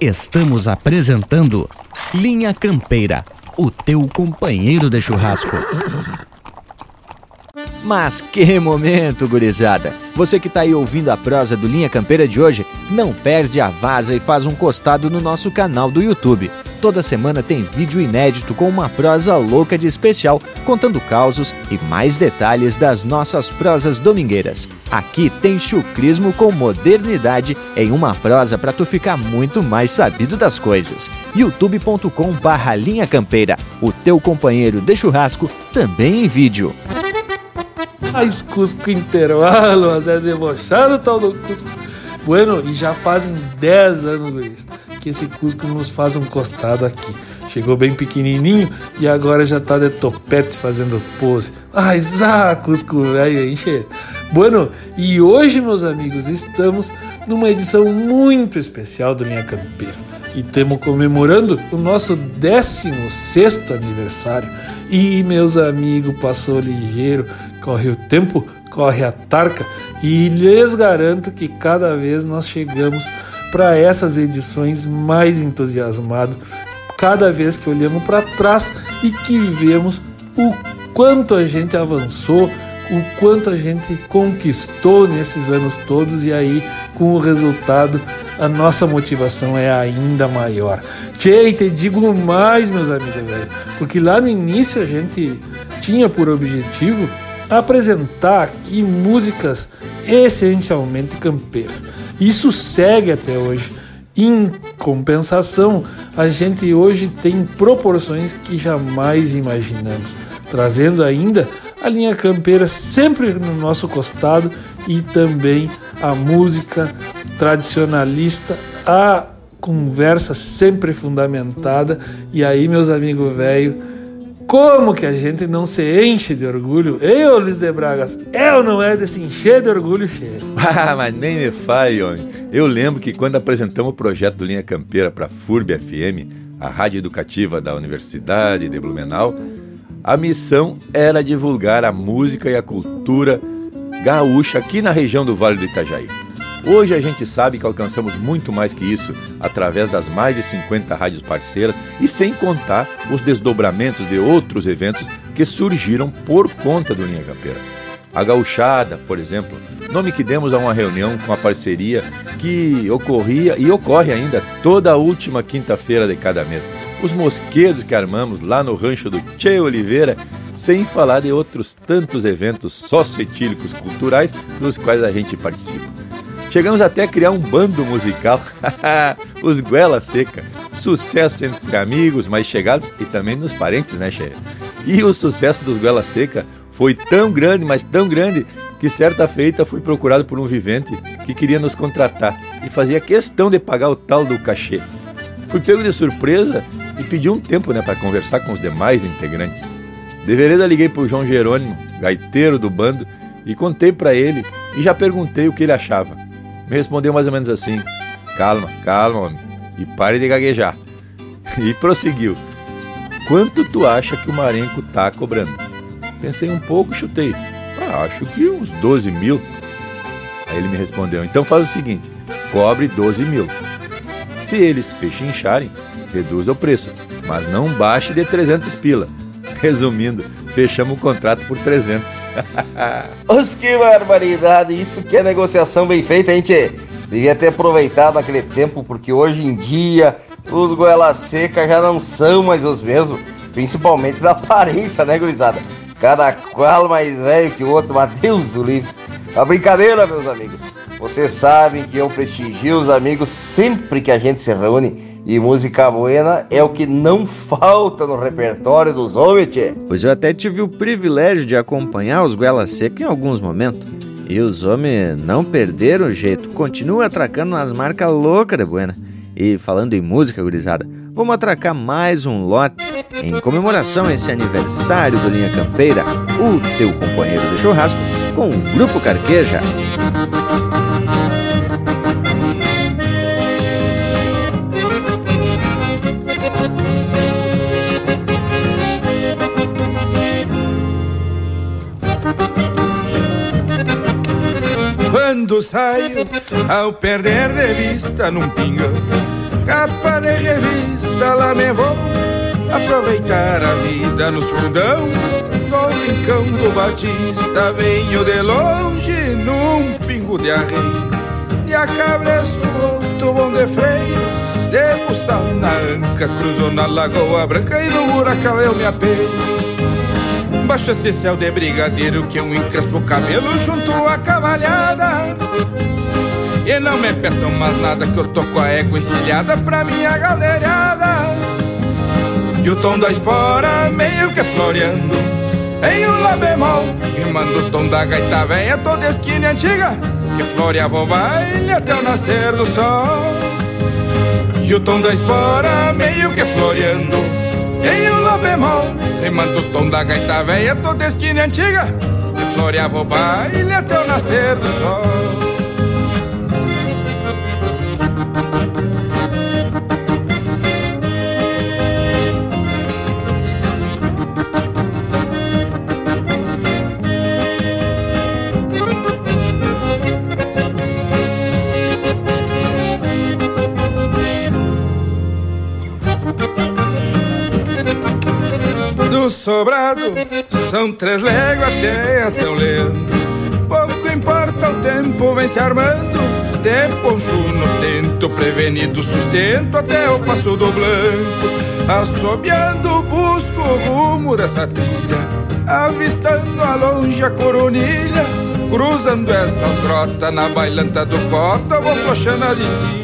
Speaker 23: Estamos apresentando Linha Campeira, o teu companheiro de churrasco.
Speaker 2: Mas que momento, gurizada! Você que está aí ouvindo a prosa do Linha Campeira de hoje, não perde a vaza e faz um costado no nosso canal do YouTube. Toda semana tem vídeo inédito com uma prosa louca de especial, contando causos e mais detalhes das nossas prosas domingueiras. Aqui tem chucrismo com modernidade em uma prosa para tu ficar muito mais sabido das coisas. youtube.com barra Linha Campeira, o teu companheiro de churrasco, também em vídeo.
Speaker 5: Mais Cusco intervalo, mas é debochado tal do Cusco. Bueno, e já fazem 10 anos, guris, que esse Cusco nos faz um costado aqui. Chegou bem pequenininho e agora já tá de topete fazendo pose. Ai, zá, Cusco velho, enche. Bueno, e hoje, meus amigos, estamos numa edição muito especial do Minha Campeira. E estamos comemorando o nosso 16 aniversário. E, meus amigos, passou ligeiro, corre o tempo, corre a tarca, e lhes garanto que cada vez nós chegamos para essas edições mais entusiasmado, cada vez que olhamos para trás e que vemos o quanto a gente avançou, o quanto a gente conquistou nesses anos todos e aí com o resultado a nossa motivação é ainda maior. Tchê, te digo mais, meus amigos, velho, porque lá no início a gente tinha por objetivo apresentar aqui músicas essencialmente campeiras. Isso segue até hoje. Em compensação, a gente hoje tem proporções que jamais imaginamos, trazendo ainda a linha campeira sempre no nosso costado e também a música tradicionalista, a conversa sempre fundamentada. E aí, meus amigos velhos, como que a gente não se enche de orgulho? Eu, Luiz de Bragas, é ou não é de se encher de orgulho, cheio? [laughs]
Speaker 1: Ah, mas nem me fale, homem. Eu lembro que quando apresentamos o projeto do Linha Campeira para a FURB FM, a rádio educativa da Universidade de Blumenau, a missão era divulgar a música e a cultura gaúcha aqui na região do Vale do Itajaí. Hoje a gente sabe que alcançamos muito mais que isso através das mais de 50 rádios parceiras e sem contar os desdobramentos de outros eventos que surgiram por conta do Linha Campeira. A Gauchada, por exemplo, nome que demos a uma reunião com a parceria que ocorria e ocorre ainda toda a última quinta-feira de cada mês. Os mosquedos que armamos lá no rancho do Che Oliveira, sem falar de outros tantos eventos socioetílicos culturais dos quais a gente participa. Chegamos até a criar um bando musical, [laughs] os Guela Seca. Sucesso entre amigos mais chegados e também nos parentes, né, Cheia? E o sucesso dos Guela Seca foi tão grande, mas tão grande, que certa feita fui procurado por um vivente que queria nos contratar e fazia questão de pagar o tal do cachê. Fui pego de surpresa e pedi um tempo né, para conversar com os demais integrantes. De vereda liguei para o João Jerônimo, gaiteiro do bando, e contei para ele e já perguntei o que ele achava me respondeu mais ou menos assim: Calma, calma, homem, e pare de gaguejar. [laughs] E prosseguiu: Quanto tu acha que o Marenco tá cobrando? Pensei um pouco e chutei: ah, Acho que uns 12 mil. Aí ele me respondeu: Então faz o seguinte: cobre 12 mil. Se eles pechincharem, reduza o preço, mas não baixe de 300 pila. [laughs] Resumindo, fechamos o contrato por 300. [laughs]
Speaker 3: Os que barbaridade! Isso que é negociação bem feita, a gente devia ter aproveitado aquele tempo, porque hoje em dia os goela seca já não são mais os mesmos, principalmente da [laughs] aparência, né, gurizada? Cada qual mais velho que o outro, Mateus o livre. A brincadeira, meus amigos. Vocês sabem que eu prestigio os amigos sempre que a gente se reúne e música buena é o que não falta no repertório dos homens, tchê.
Speaker 2: Pois eu até tive o privilégio de acompanhar os Guela Seca em alguns momentos. E os homens não perderam o jeito, continuam atracando nas marcas loucas de buena. E falando em música, gurizada, vamos atracar mais um lote em comemoração a esse aniversário do Linha Campeira, o teu companheiro de churrasco, com o Grupo Carqueja.
Speaker 24: Quando saio ao perder de vista num pingão. Capa de revista, lá me vou aproveitar a vida no fundão. No rincão do Batista, venho de longe num pingo de arreio. E a cabresto outro bom de freio, de buçal na anca, cruzou na Lagoa Branca e no huracão eu me apego. Baixo esse céu de brigadeiro que eu encrespo o cabelo junto à cavalhada. E não me peçam mais nada que eu tô com a égua encilhada pra minha galeriada. E o tom da espora meio que floreando Em um lá bemol, rimando o tom da gaita velha toda esquina antiga
Speaker 25: que floreava o baile até o nascer do sol. E o tom da espora meio que floreando em um lá bemol, o tom da gaita velha toda esquina antiga, que floreava o baile até o nascer do sol. Sobrado. São três léguas até São Leandro. Pouco importa o tempo, vem se armando. De poncho no tento, prevenido sustento Até o passo do blanco. Assobiando, busco o rumo dessa trilha. Avistando a longe a coronilha. Cruzando essas grotas na bailanta do cota. Vou flochando as encilhas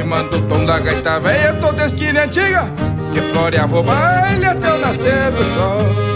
Speaker 25: Rimando o tom da gaita velha toda esquina antiga Que floreava o baile até o nascer do sol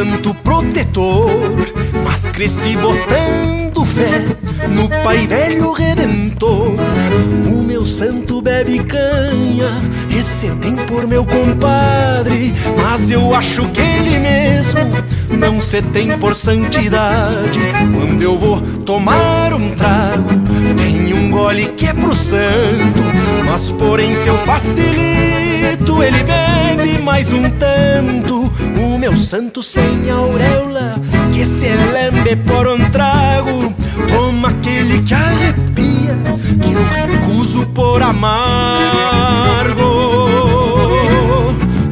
Speaker 26: santo protetor, mas cresci botando fé no Pai Velho Redentor. O meu santo bebe canha, esse tem por meu compadre, mas eu acho que ele mesmo não se tem por santidade. Quando eu vou tomar um trago, tem um gole que é pro santo, mas porém se eu facilito, ele bebe mais um tanto meu santo sem auréola que se lembre por um trago. Toma aquele que arrepia, que eu recuso por amargo.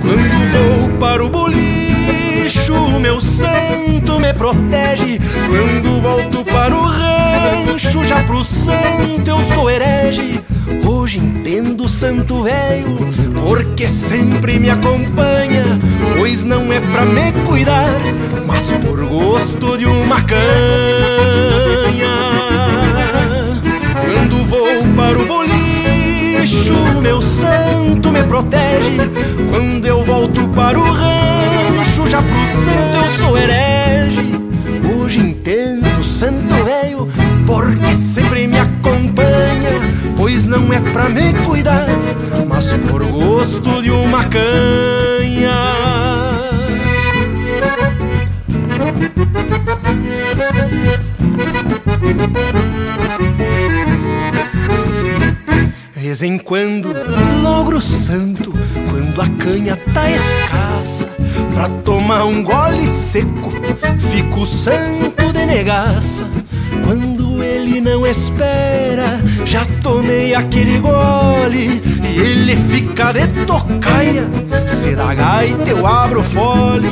Speaker 26: Quando vou para o bolicho, meu santo me protege. Quando volto para o rancho, já pro santo eu sou herege. Hoje entendo o santo velho, porque sempre me acompanha. Pois não é pra me cuidar, mas por gosto de uma canha. Quando vou para o bolicho, meu santo me protege. Quando eu volto para o rancho, já pro santo eu sou herege. Hoje entendo o santo velho, porque sempre me acompanha pois não é pra me cuidar, mas por gosto de uma canha. Vez em quando, logro santo, quando a canha tá escassa, pra tomar um gole seco, fico santo de negaça. Quando ele não espera. Já tomei aquele gole e ele fica de tocaia. Se dá gaita, eu abro fole.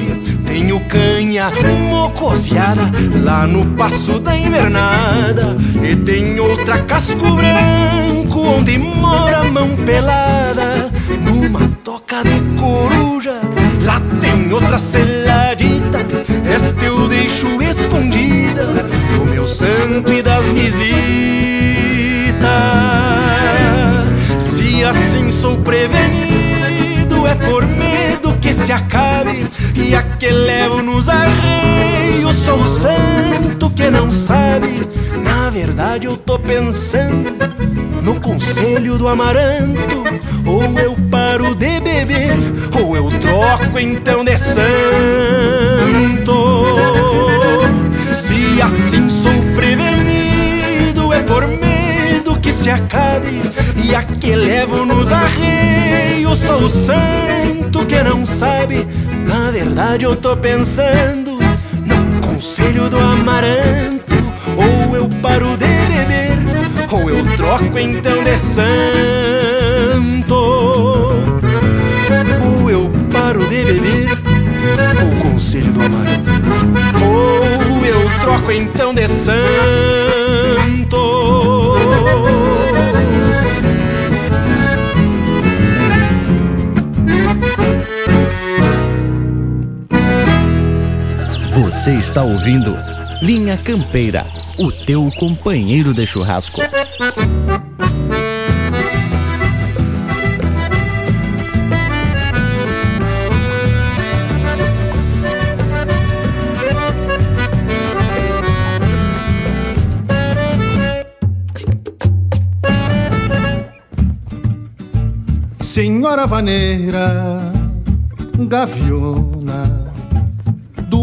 Speaker 26: Tenho canha mocoseada lá no passo da invernada. E tem outra casco branco onde mora mão pelada. Numa toca de coruja, lá tem outra seladita. Esta eu deixo escondida se acabe. E a que levo nos arreios, sou santo que não sabe. Na verdade, eu tô pensando no conselho do amaranto. Ou eu paro de beber, ou eu troco então de santo. Se assim sou prevenido, é por que se acabe. E a que levo nos arreios. Sou o santo que não sabe, na verdade eu tô pensando no conselho do amaranto. Ou eu paro de beber, ou eu troco então de santo. Ou eu paro de beber, ou conselho do amaranto. Ou eu troco então de santo.
Speaker 2: Você está ouvindo Linha Campeira, o teu companheiro de churrasco.
Speaker 19: Senhora vaneira, gaviona,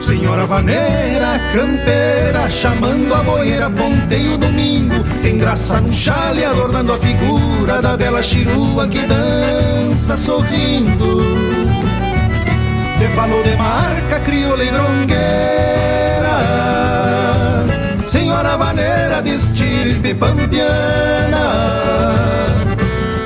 Speaker 19: Senhora vaneira, campeira, chamando a boeira, ponteio domingo, tem graça no chale, adornando a figura da bela chirua que dança sorrindo. Te falou de marca, crioula e grongueira, Senhora vaneira de estirpe pampiana.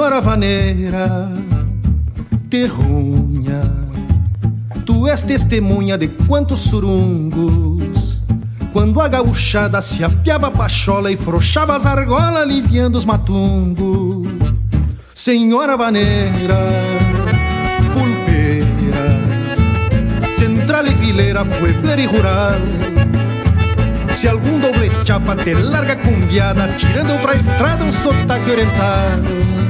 Speaker 19: Senhora vaneira, terrunha, tu és testemunha de quantos surungos. Quando a gauchada se apiava a pachola e frouxava as argolas, aliviando os matungos. Senhora vaneira, pulpeira, central e fileira, puebler e rural. Se algum doble chapa te larga cumbiada, tirando pra estrada um sotaque oriental.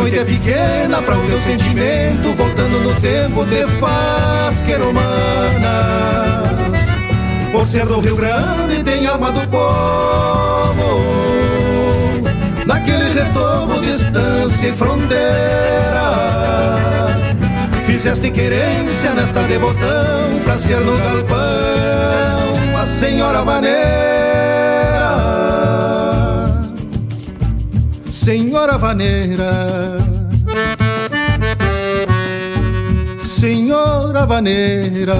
Speaker 19: Noite é pequena para o teu sentimento, voltando no tempo te faz que humana. Por ser do Rio Grande tem alma do povo, naquele retorno, distância e fronteira. Fizeste querência nesta de botão, pra ser no galpão a senhora vaneira. Senhora vaneira, Senhora vaneira.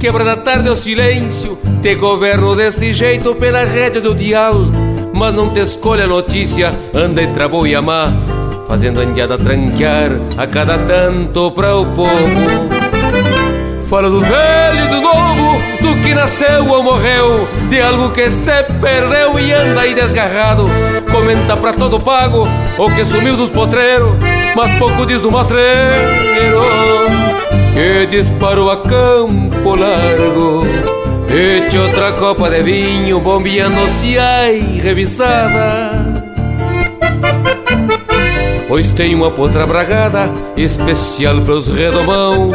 Speaker 10: Quebra da tarde o silêncio, te governo deste jeito pela rédea do dial. Mas não te escolha a notícia, anda entre a boa e a má, fazendo a indiada tranquear a cada tanto para o povo. Fala do velho e do novo, do que nasceu ou morreu de algo que se perdeu e anda aí desgarrado. Comenta pra todo pago o que sumiu dos potreiros, mas pouco diz do matreiro que disparou a campo largo. Eche outra copa de vinho, bombeando-se ai revisada. Pois tem uma potra bragada especial pros redomão.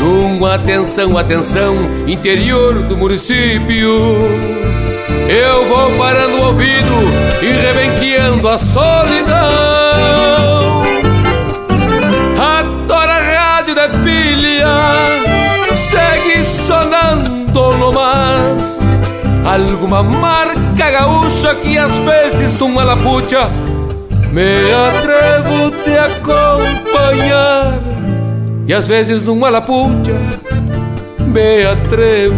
Speaker 10: Uma atenção, atenção, interior do município. Eu vou parando o ouvido e rebenqueando a solidão. Pilha, segue sonando no mas. Alguma marca gaúcha que às vezes numa lapucha me atrevo te acompanhar e às vezes numa lapucha me atrevo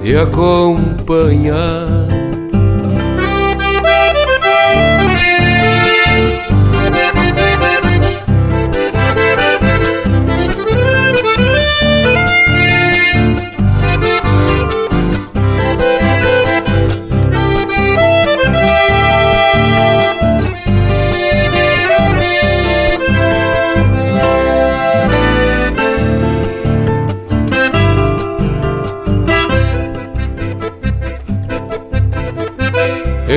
Speaker 10: te acompanhar.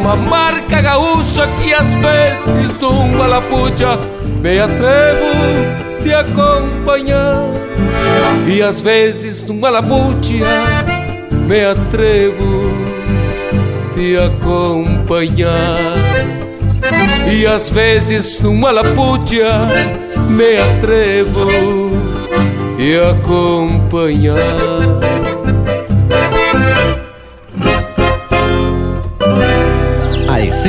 Speaker 10: Alguma marca gaúcha que às vezes numa lapucha me atrevo te acompanhar E às vezes numa lapucha me atrevo te acompanhar E às vezes numa lapucha me atrevo te acompanhar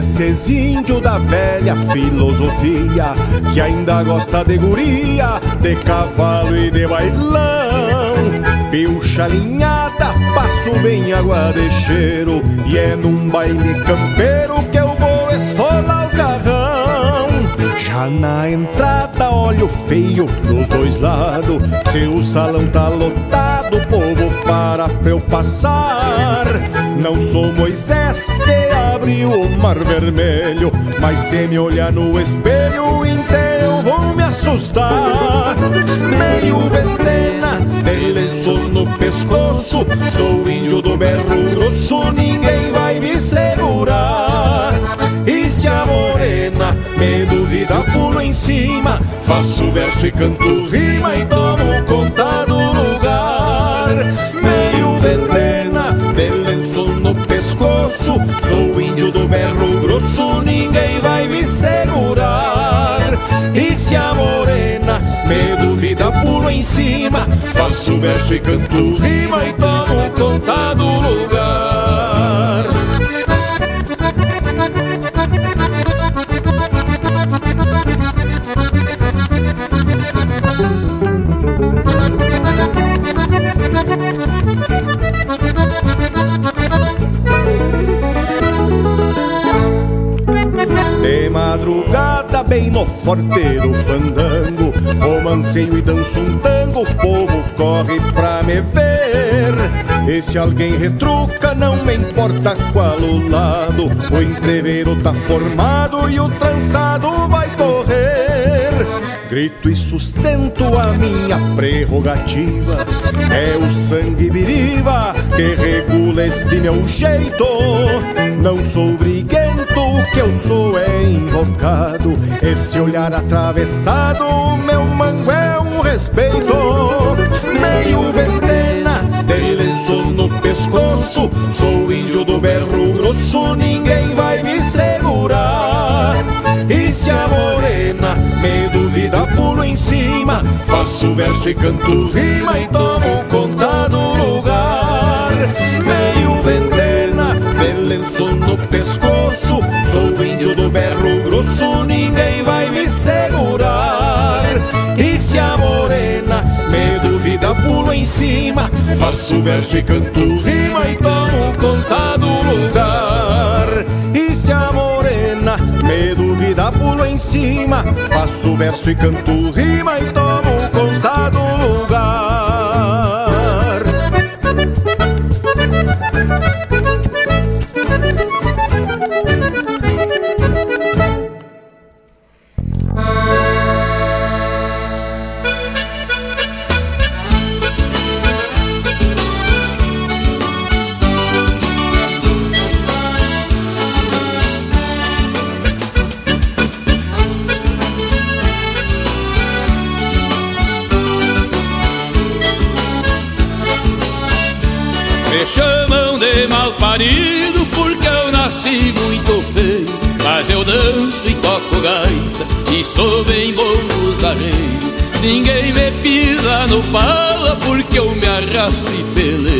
Speaker 27: Desses índios da velha filosofia Que ainda gosta de guria, de cavalo e de bailão. Pilcha alinhada, passo bem água de cheiro E é num baile campeiro que eu vou esfolar os garrão. Já na entrada olho feio pros dois lados Se o salão tá lotado, povo para eu passar. Não sou Moisés que abriu o mar vermelho Mas se me olhar no espelho inteiro vou me assustar. Meio ventena, de lenço no pescoço Sou índio do berro grosso, ninguém vai me segurar. E se a morena me duvida, pulo em cima Faço verso e canto rima e tomo conta pescoço Sou índio do berro grosso, ninguém vai me segurar. E se a morena me duvida, pulo em cima Faço verso e canto rima e tomo conta do bem no forteiro fandango. Romanceio e danço um tango, o povo corre pra me ver. E se alguém retruca, não me importa qual o lado. O entreveiro tá formado e o trançado vai grito e sustento a minha prerrogativa. É o sangue biriva que regula este meu jeito. Não sou briguento, que eu sou é invocado. Esse olhar atravessado, meu mango é um respeito. Meio lenço no pescoço. Sou índio do berro grosso, ninguém vai me segurar. E se a morena me duvida, pulo em cima. Faço verso e canto rima e tomo conta do lugar. Meio ventena, de lenço no pescoço. Sou índio do berro grosso, ninguém vai me segurar. E se a morena duvida, pulo em cima. Faço verso e canto rima e tomo conta do lugar. E se a morena me duvida, pulo em cima. Faço verso e canto rima e tomo conta do lugar.
Speaker 10: Mal parido porque eu nasci muito feio. Mas eu danço e toco gaita e sou bem bom dos arreios Ninguém me pisa no pala porque eu me arrasto e peleio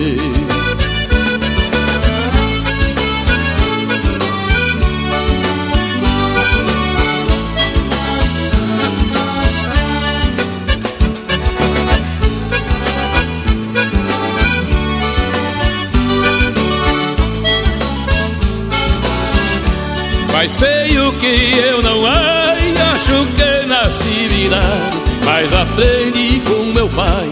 Speaker 10: Mas aprendi com meu pai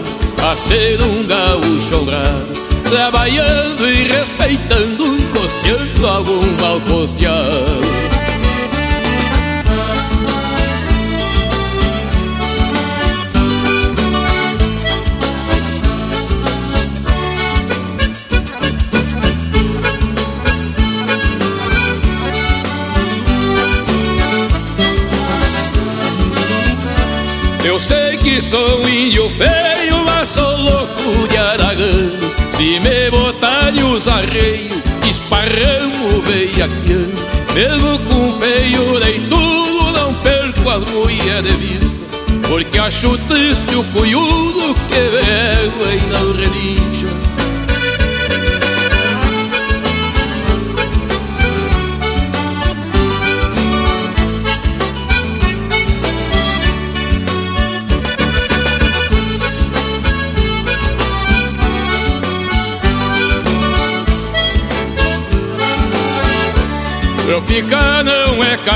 Speaker 10: a ser um gaúcho honrado Trabalhando e respeitando, costeando algum mal costeado sou índio feio, mas sou louco de aragano Se me botarem os arreios, esparramo veiaquiano Mesmo com feio nem tudo, não perco as mulheres de vista. Porque acho triste o cunhudo que bebe e não relincha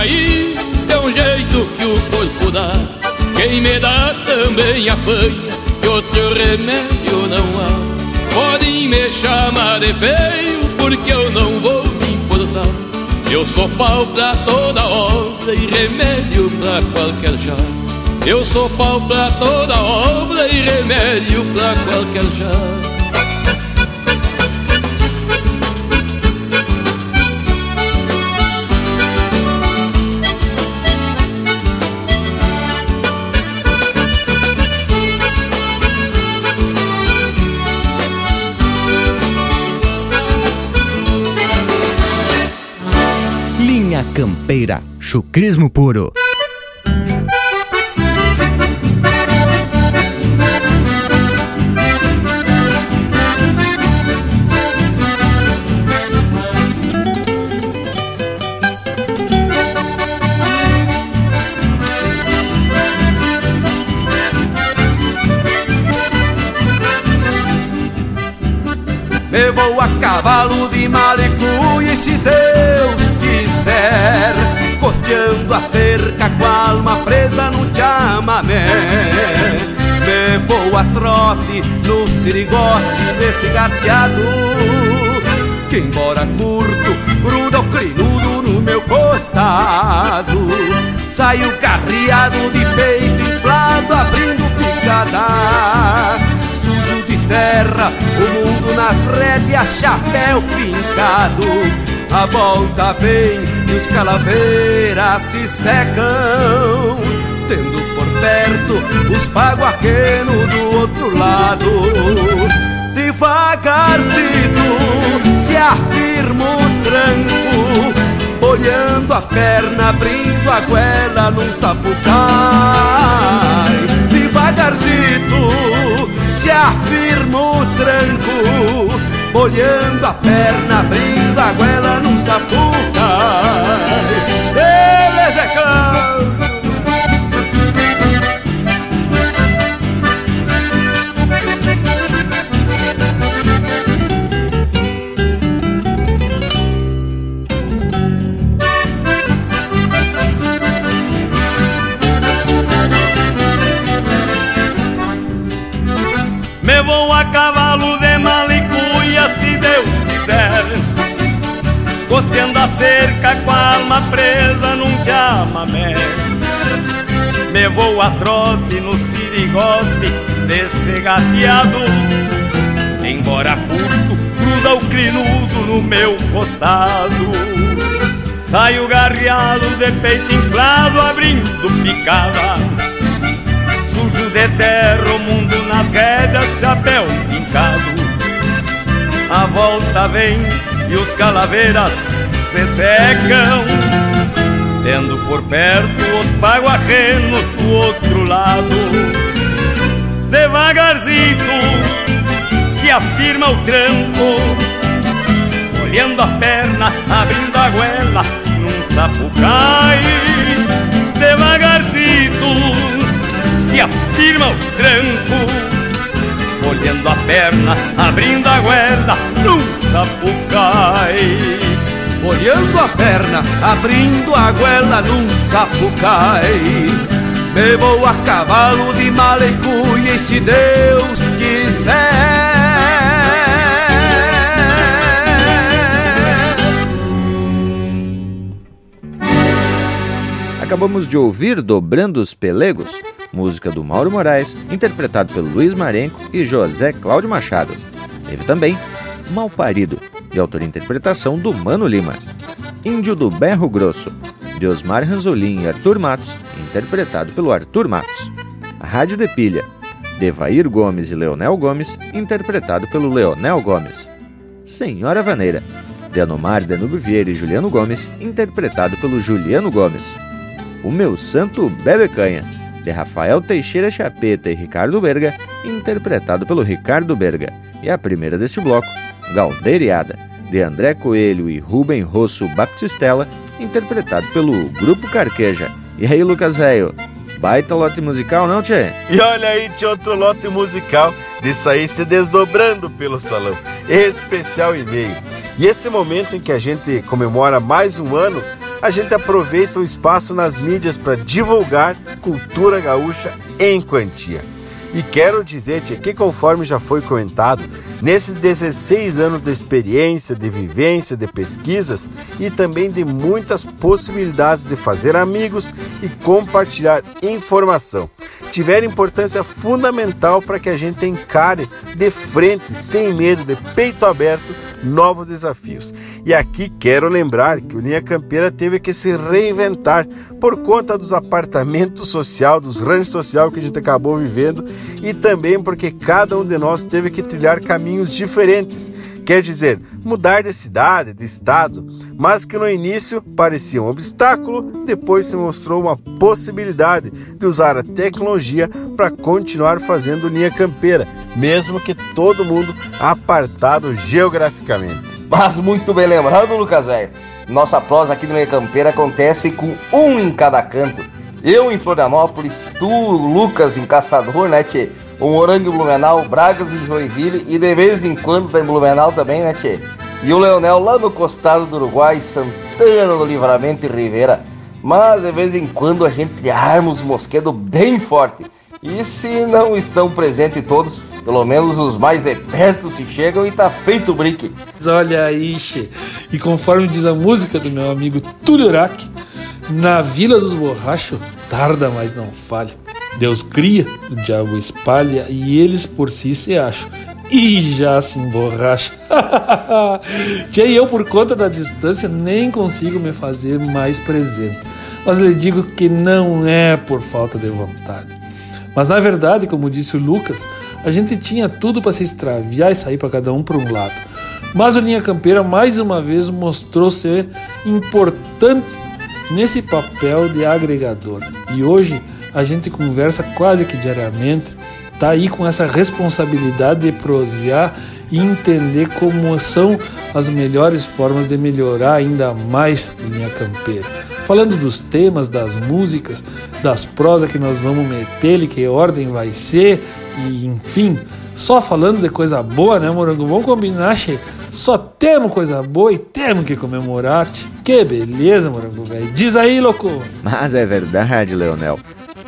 Speaker 10: cair, é um jeito que o corpo dá. Quem me dá também apanha, que outro remédio não há. Podem me chamar de feio, porque eu não vou me importar. Eu sou pau pra toda obra e remédio pra qualquer já. Eu sou pau pra toda obra e remédio pra qualquer já.
Speaker 2: Linha Campeira, chucrismo puro.
Speaker 28: Me vou a cavalo de malicuia e se Deus Costeando a cerca com a alma presa no chamamé Me vou a trote no sirigote desse gateado Que embora curto, gruda o crinudo no meu costado Saio carreado de peito inflado
Speaker 29: abrindo picada. Sujo de terra, o mundo nas rédeas, chapéu fincado. A volta vem e os calaveiras se secam. Tendo por perto os paguaquenos do outro lado. Devagarcito se afirma o tranco Olhando a perna, abrindo a goela num sapucai Devagarcito se afirma o tranco Olhando a perna, abrindo a goela num sapucai. Ele é canto
Speaker 7: Costeando a cerca com a alma presa num chamamé. Me vou a trote no sirigote desse gateado. Embora curto, gruda o crinudo no meu costado. Saio garreado de peito inflado abrindo picada. Sujo de terra, o mundo nas rédeas, chapéu fincado A volta vem e os calaveiras se secam, tendo por perto os paguarrenos do outro lado. Devagarzinho se afirma o tranco, olhando a perna, abrindo a goela num sapucai. Devagarzinho se afirma o tranco olhando a perna, abrindo a goela num sapucai.
Speaker 29: Olhando a perna, abrindo a goela num sapucai. Me vou a cavalo de malecuia e se Deus
Speaker 2: Acabamos de ouvir Dobrando os Pelegos, música do Mauro Moraes, interpretado pelo Luiz Marenco e José Cláudio Machado. Teve também Malparido, de autoria e interpretação do Mano Lima. Índio do Berro Grosso, de Osmar Ranzolin e Arthur Matos, interpretado pelo Arthur Matos. Rádio de Pilha, de Evair Gomes e Leonel Gomes, interpretado pelo Leonel Gomes. Senhora Vaneira, de Anomar Danube Vieira e Juliano Gomes, interpretado pelo Juliano Gomes. O Meu Santo Bebe Canha, de Rafael Teixeira Chapeta e Ricardo Berga, interpretado pelo Ricardo Berga. E a primeira deste bloco, Galdeiriada, de André Coelho e Rubem Rosso Baptistella, interpretado pelo Grupo Carqueja. E aí, Lucas Velho, baita lote musical, não, Tchê?
Speaker 4: E olha aí, tinha outro lote musical disso aí se desdobrando pelo salão. Especial e meio. E esse momento em que a gente comemora mais um ano a gente aproveita o espaço nas mídias para divulgar cultura gaúcha em quantia. E quero dizer-te que, conforme já foi comentado, nesses 16 anos de experiência, de vivência, de pesquisas e também de muitas possibilidades de fazer amigos e compartilhar informação, tiveram importância fundamental para que a gente encare de frente, sem medo, de peito aberto, novos desafios. E aqui quero lembrar que o Linha Campeira teve que se reinventar por conta dos apartamentos social, dos ranchos social que a gente acabou vivendo e também porque cada um de nós teve que trilhar caminhos diferentes. Quer dizer, mudar de cidade, de estado, mas que no início parecia um obstáculo, depois se mostrou uma possibilidade de usar a tecnologia para continuar fazendo linha campeira, mesmo que todo mundo apartado geograficamente.
Speaker 3: Mas muito bem lembrado, Lucas Velho. Nossa prosa aqui no Linha Campeira acontece com um em cada canto. Eu em Florianópolis, tu, Lucas em Caçador, né, tchê? O Morango Blumenau, Bragas em Joinville e de vez em quando tá em Blumenau também, né, tchê? E o Leonel lá no costado do Uruguai, Santana do Livramento e Rivera. Mas de vez em quando a gente arma os mosquedos bem forte. E se não estão presentes todos, pelo menos os mais de perto se chegam e tá feito o brinque.
Speaker 5: Olha aí, che. E conforme diz a música do meu amigo Túlio na Vila dos Borrachos, tarda, mas não falha. Deus cria, o diabo espalha e eles por si se acham. E já se emborracha. [laughs] Tia, eu, por conta da distância, nem consigo me fazer mais presente. Mas lhe digo que não é por falta de vontade. Mas na verdade, como disse o Lucas, a gente tinha tudo para se extraviar e sair para cada um para um lado. Mas o Linha Campeira mais uma vez mostrou ser importante nesse papel de agregador. E hoje a gente conversa quase que diariamente, tá aí com essa responsabilidade de prosear e entender como são as melhores formas de melhorar ainda mais Linha Campeira. Falando dos temas, das músicas, das prosas que nós vamos meter, que ordem vai ser, e enfim, só falando de coisa boa, né, Morango? Vamos combinar, che? Só temos coisa boa e temos que comemorar. -te. Que beleza, Morango, velho. Diz aí, louco.
Speaker 2: Mas é verdade, Leonel.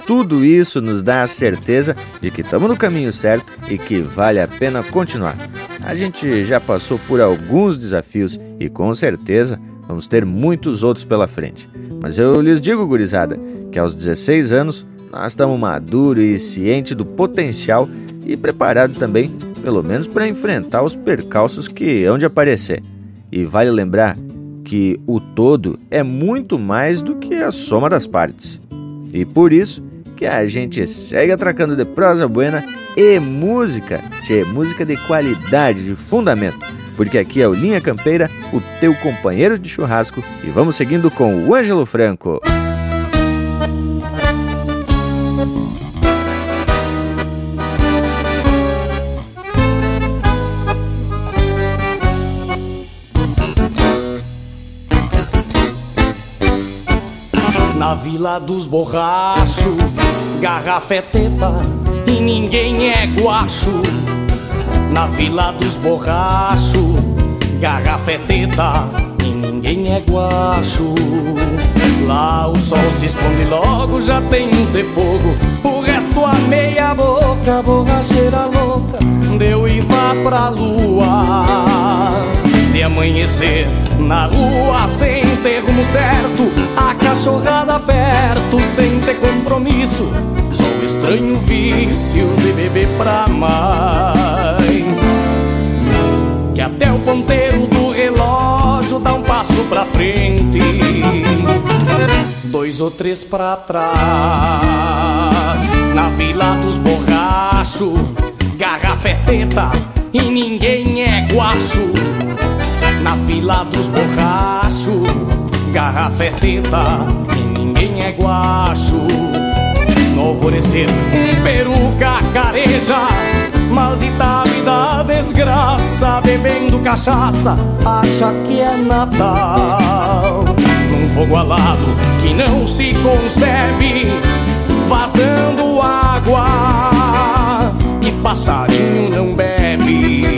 Speaker 2: Tudo isso nos dá a certeza de que estamos no caminho certo e que vale a pena continuar. A gente já passou por alguns desafios e com certeza vamos ter muitos outros pela frente. Mas eu lhes digo, gurizada, que aos 16 anos nós estamos maduros e cientes do potencial e preparados também, pelo menos para enfrentar os percalços que hão de aparecer. E vale lembrar que o todo é muito mais do que a soma das partes. E por isso que a gente segue atracando de prosa buena e música, tchê, música de qualidade, de fundamento. Porque aqui é o Linha Campeira, o teu companheiro de churrasco, e vamos seguindo com o Ângelo Franco.
Speaker 11: Na vila dos borrachos, garrafa é teta e ninguém é guacho. Na vila dos borrachos, garrafa é teta e ninguém é guacho. Lá o sol se esconde logo, já tem uns de fogo. O resto a meia boca, borracheira louca, deu e vá pra lua. De amanhecer na rua sem ter rumo certo, a cachorrada perto sem ter compromisso. O estranho vício de beber pra mais. Até o ponteiro do relógio dá um passo pra frente, dois ou três pra trás. Na vila dos borrachos, garrafa é teta e ninguém é guacho. Na fila dos borrachos, garrafa é teta e ninguém é guacho. No alvorecer, peruca careja, maldita vida desgraça, bebendo cachaça, acha que é Natal. Num fogo alado que não se concebe, vazando água, e passarinho não bebe.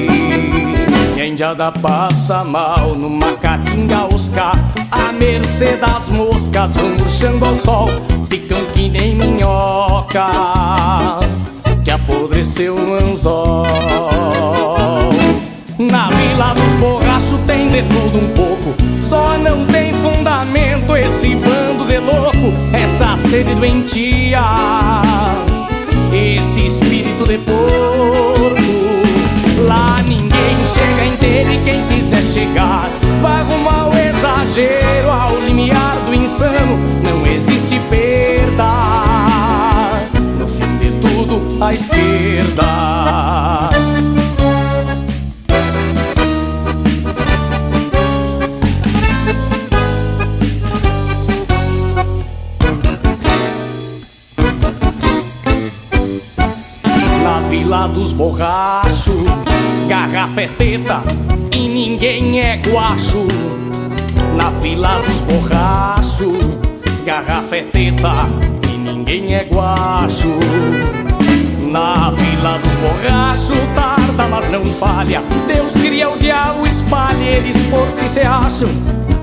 Speaker 11: Indiada passa mal numa caatinga oscar A mercê das moscas vão murchando ao sol Ficam que nem minhoca Que apodreceu um anzol. Na vila dos borrachos tem de tudo um pouco Só não tem fundamento esse bando de louco Essa sede doentia. Esse espírito de porco chega inteiro e quem quiser chegar vai arrumar o exagero ao limiar do insano. Não existe perda. No fim de tudo, a esquerda. Vila dos borrachos garrafa é teta e ninguém é guacho. Na fila dos borrachos, garrafa é teta e ninguém é guacho. Na fila dos borrachos, tarda, mas não falha. Deus cria o diabo, espalha, eles por si se acham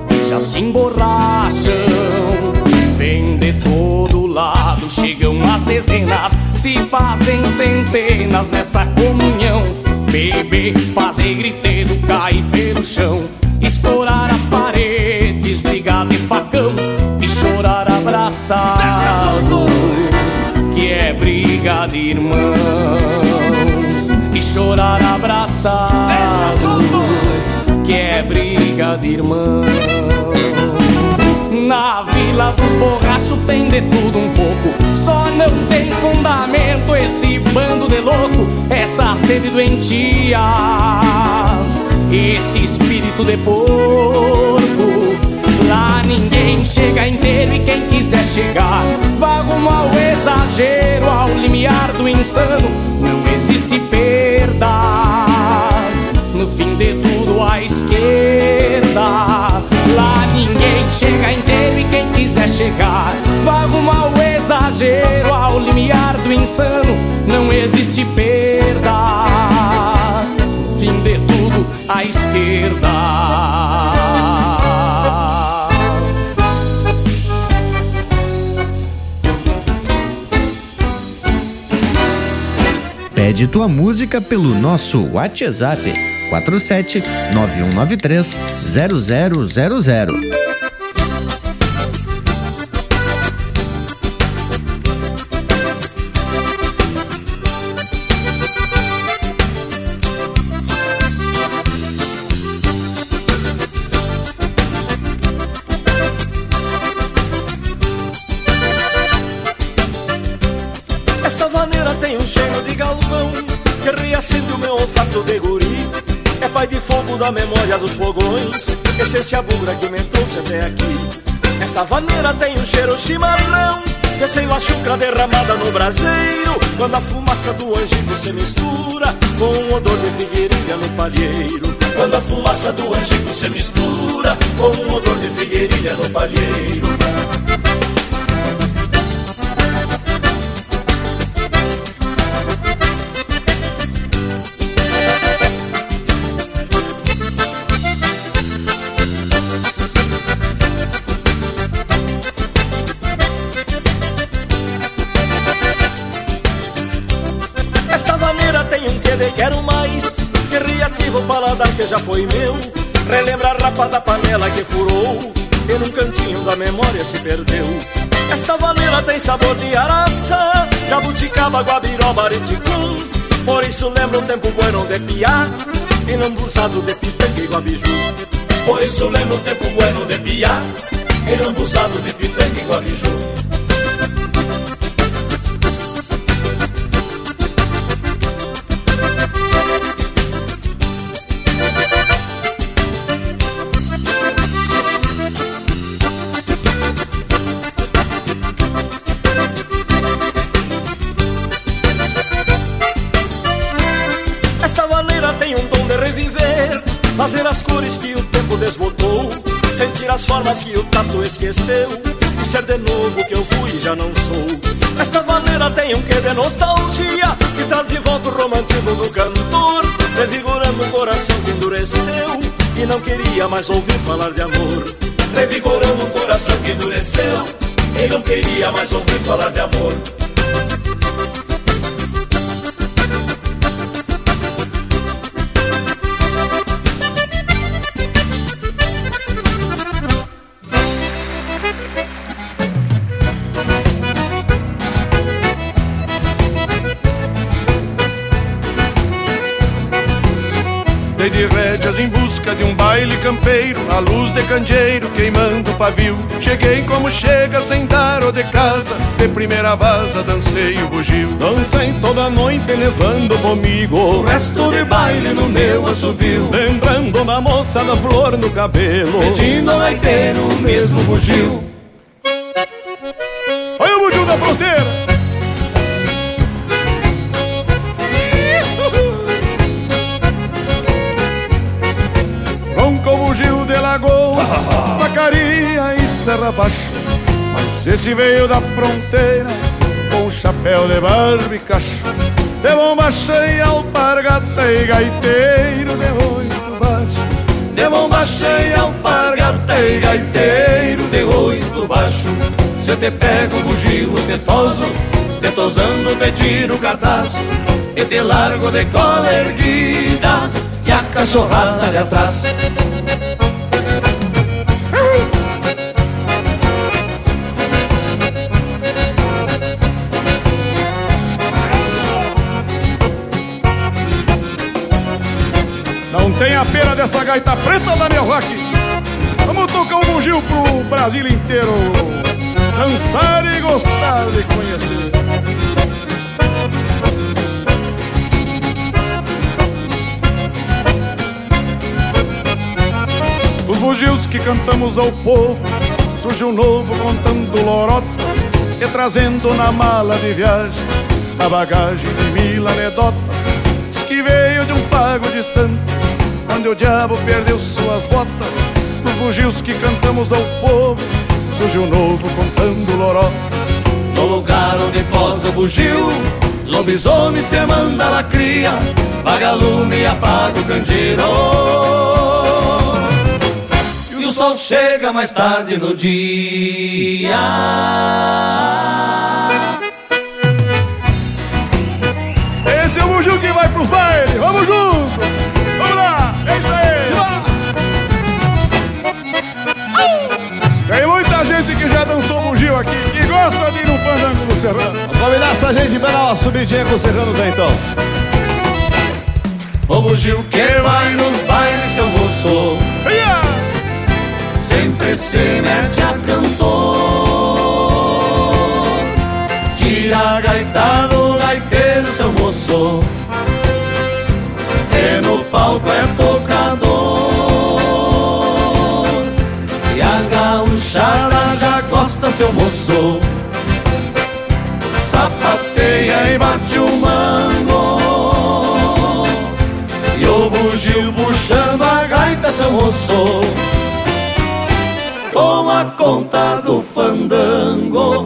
Speaker 11: e já se emborracham. Vem de todo lado, chegam as dezenas, se fazem centenas nessa comunhão beber, fazer griteiro, cair pelo chão, escorar as paredes, brigar de facão e chorar abraçado. Que é irmão e chorar abraçado, que é briga de irmão. Na vila dos borrachos tem de tudo um pouco, só não tem fundamento esse bando de louco, essa sede doentia, esse espírito de porco. Lá ninguém chega inteiro e quem quiser chegar Vá rumo ao exagero, ao limiar do insano. Não existe perda. No fim de tudo à esquerda chega inteiro e quem quiser chegar rumo ao exagero, ao limiar do insano. Não existe perda. Fim de tudo à esquerda.
Speaker 2: Pede tua música pelo nosso WhatsApp 47 9193 0000.
Speaker 18: Da memória dos fogões. Essência bugra que me trouxe até aqui. Esta vaneira tem um cheiro chimarrão Descendo a chucra derramada no braseiro. Quando a fumaça do angico se mistura Com o odor de figueirinha no palheiro. Quando a fumaça do angico se mistura Com o odor de figueirinha no palheiro paladar que já foi meu. Relembra a rapa da panela que furou. E num cantinho da memória se perdeu. Esta maneira tem sabor de araça. Jabuticaba, guabiroba, ariticum Por isso lembra um tempo bueno de piá. E não busado de pitanga e guabiju. Por isso lembra um tempo bueno de piá. E não busado de pitanga e guabiju as formas que o tato esqueceu. E ser de novo o que eu fui e já não sou. Esta maneira tem um quê de nostalgia Que traz de volta o romantismo do cantor Revigorando um coração que endureceu E não queria mais ouvir falar de amor. Revigorando um coração que endureceu E não queria mais ouvir falar de amor
Speaker 30: Dei de rédeas em busca de um baile campeiro A luz de candeeiro queimando o pavio. Cheguei como chega sem dar o de casa De primeira vaza dancei o bugio.
Speaker 7: Dancei toda noite levando comigo O resto de baile no meu assovio.
Speaker 30: Lembrando uma moça da flor no cabelo
Speaker 7: Pedindo ao gaiteiro o mesmo bugio.
Speaker 30: Olha o bugio da fronteira lagoa Vacaria e serra baixo. Mas esse veio da fronteira Com chapéu de barba e cacho. De bomba cheia, alpargata e gaiteiro De oito baixo.
Speaker 7: De bomba cheia, alpargata e gaiteiro de oito baixo. Se eu te pego bugio, te toso Te tosando, te tiro o cartaz. E te largo de cola erguida E a cachorrada de atrás
Speaker 30: Não tem a pena dessa gaita preta da meu rock. Vamos tocar um bugio pro Brasil inteiro. Dançar e gostar de conhecer. Os bugios que cantamos ao povo Surge um novo contando lorotas E trazendo na mala de viagem A bagagem de mil anedotas Diz que veio de um pago distante Onde o diabo perdeu suas botas Os bugios que cantamos ao povo Surge um novo contando lorotas
Speaker 7: No lugar onde posa o bugio Lobisomem se manda lacria Vagalume e apaga o candeeiro e o sol chega mais tarde no dia.
Speaker 30: Serrano.
Speaker 31: Vamos combinar essa gente pra dar uma subidinha com os serranos aí então.
Speaker 7: O Bugio que vai nos bailes, seu moço.
Speaker 30: Yeah!
Speaker 7: sempre se mete a cantor. Tira a gaita do gaiteiro, seu moço, que no palco é tocador. E a gauchada já gosta, seu moço, sapateia e bate o mango. E o bugio puxando a gaita, seu moço toma conta do fandango.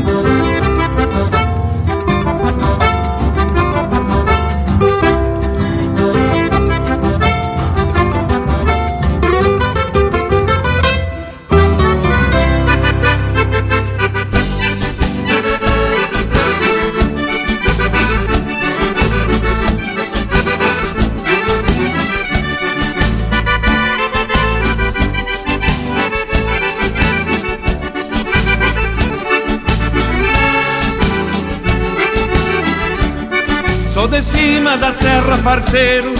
Speaker 24: serra, parceiro,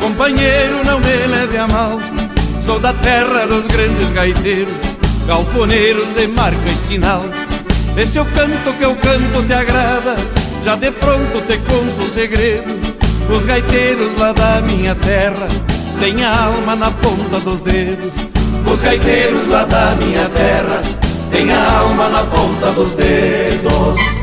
Speaker 24: companheiro, não me leve a mal. Sou da terra dos grandes gaiteiros, galponeiros de marca e sinal. Esse é o canto que eu canto te agrada, já de pronto te conto o segredo. Os gaiteiros lá da minha terra têm a alma na ponta dos dedos. Os gaiteiros lá da minha terra têm a alma na ponta dos dedos.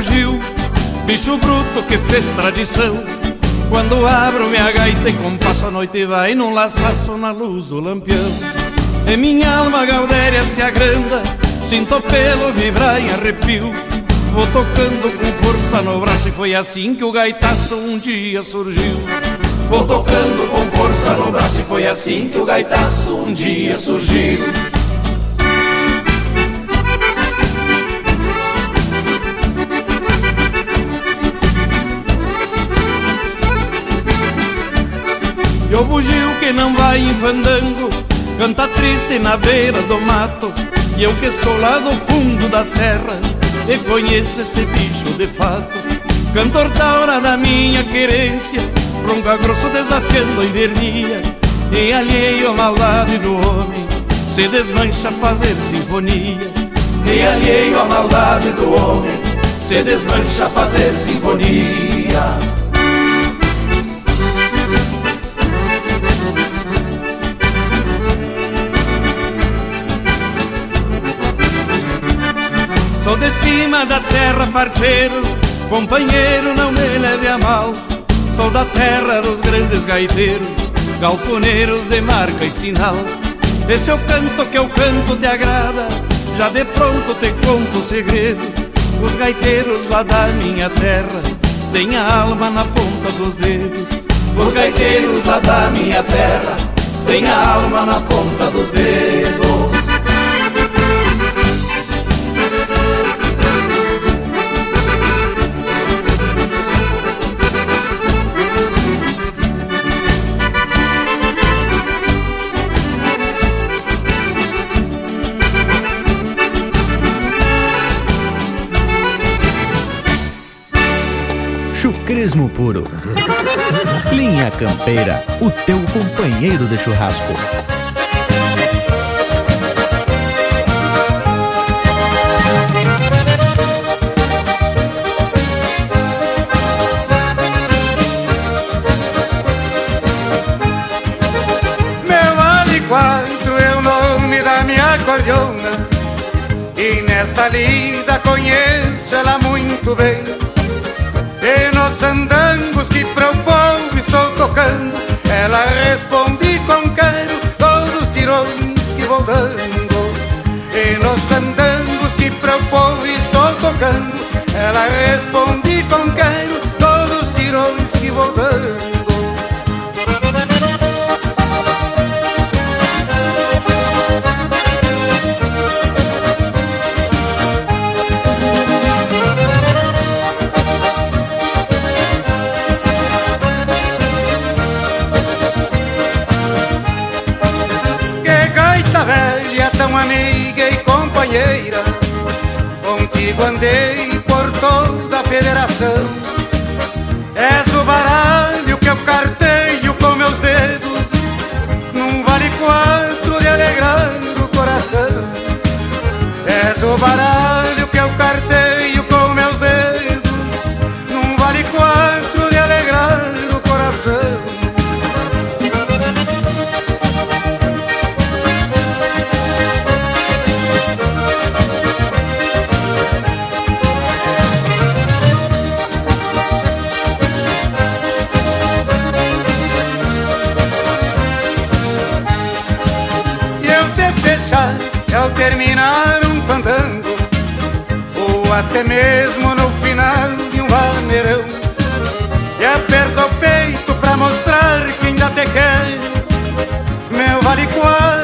Speaker 24: Bugio, bicho bruto que fez tradição. Quando abro minha gaita e compasso a noite vai num laçaço na luz do lampião. E minha alma gaudéria se agranda, sinto pelo vibrar em arrepio. Vou tocando com força no braço e foi assim que o gaitaço um dia surgiu. Vou tocando com força no braço e foi assim que o gaitaço um dia surgiu. E o bugio que não vai em fandango Canta triste na beira do mato. E eu que sou lá do fundo da serra E conheço esse bicho de fato. Cantor taura da minha querência Ronca grosso desafiando a invernia. E alheio a maldade do homem Se desmancha a fazer sinfonia. E alheio a maldade do homem Se desmancha a fazer sinfonia Sou de cima da serra, parceiro, companheiro, não me leve a mal. Sou da terra dos grandes gaiteiros, galponeiros de marca e sinal. Esse é o canto que eu canto te agrada, já de pronto te conto o segredo. Os gaiteiros lá da minha terra têm a alma na ponta dos dedos. Os gaiteiros lá da minha terra têm a alma na ponta dos dedos.
Speaker 23: Puro. Linha Campeira, o teu companheiro de churrasco.
Speaker 24: Meu ali quatro é o nome da minha cordiona E nesta lida conheço ela muito bem Ela responde com quero todos os tirões que vou dando. E nos andangos que pro povo estou tocando Ela responde com quero companheira, contigo andei por toda a federação. És o baralho que eu carteio com meus dedos, num vale quatro de alegrar o coração. És o baralho que eu carteio até mesmo no final de um vaneirão. E aperta o peito pra mostrar que ainda te quer Meu vale quatro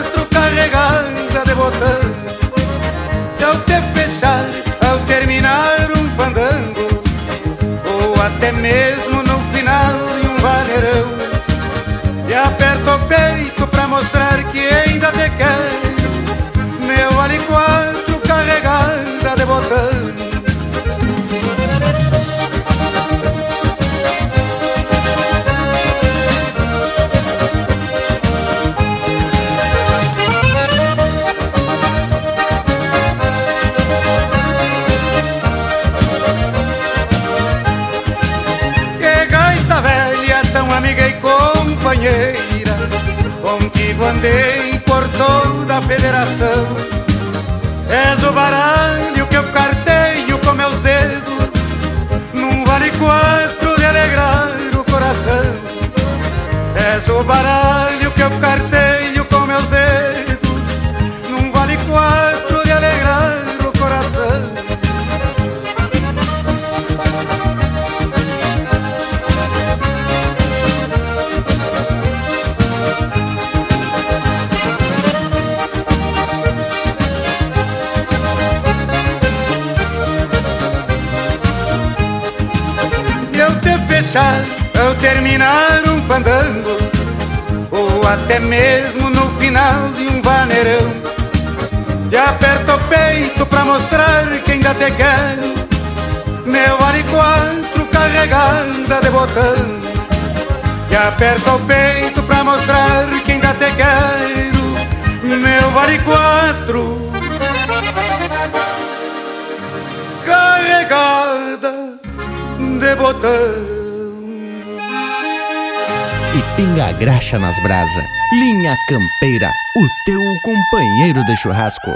Speaker 23: graxa nas brasa. Linha Campeira, o teu companheiro de churrasco.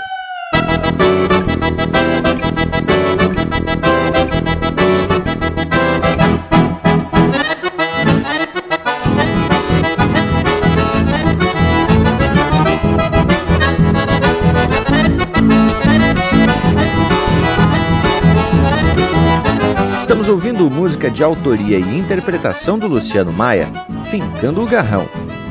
Speaker 2: Estamos ouvindo música de autoria e interpretação do Luciano Maia, Fincando o Garrão.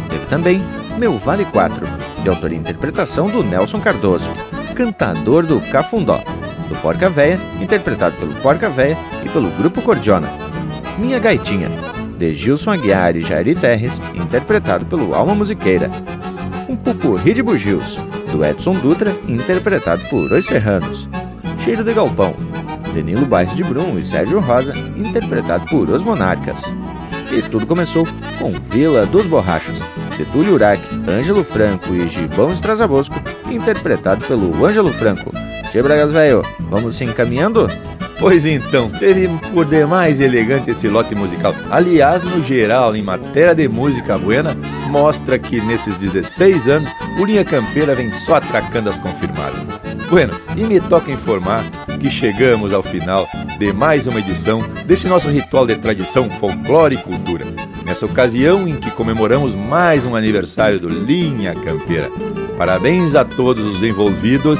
Speaker 2: Teve também Meu Vale 4, de autoria e interpretação do Nelson Cardoso, Cantador do Cafundó, do Porca Véia, interpretado pelo Porca Véia e pelo Grupo Cordiona. Minha Gaitinha, de Gilson Aguiar e Jairi Terres, interpretado pelo Alma Musiqueira. Um Pupurri de Bugios, do Edson Dutra, interpretado por Os Serranos. Cheiro de Galpão, Danilo Bairros de Brum e Sérgio Rosa, interpretado por Os Monarcas. E tudo começou com Vila dos Borrachos, de Túlio Ângelo Franco e Gibão Estrazabosco, interpretado pelo Ângelo Franco. Tchê Bragas Velho, vamos se encaminhando?
Speaker 1: Pois então, teve por demais elegante esse lote musical. Aliás, no geral, em matéria de música buena, mostra que nesses 16 anos o Linha Campeira vem só atracando as confirmadas. Bueno, e me toca informar que chegamos ao final de mais uma edição desse nosso ritual de tradição, folclore e cultura. Nessa ocasião em que comemoramos mais um aniversário do Linha Campeira. Parabéns a todos os envolvidos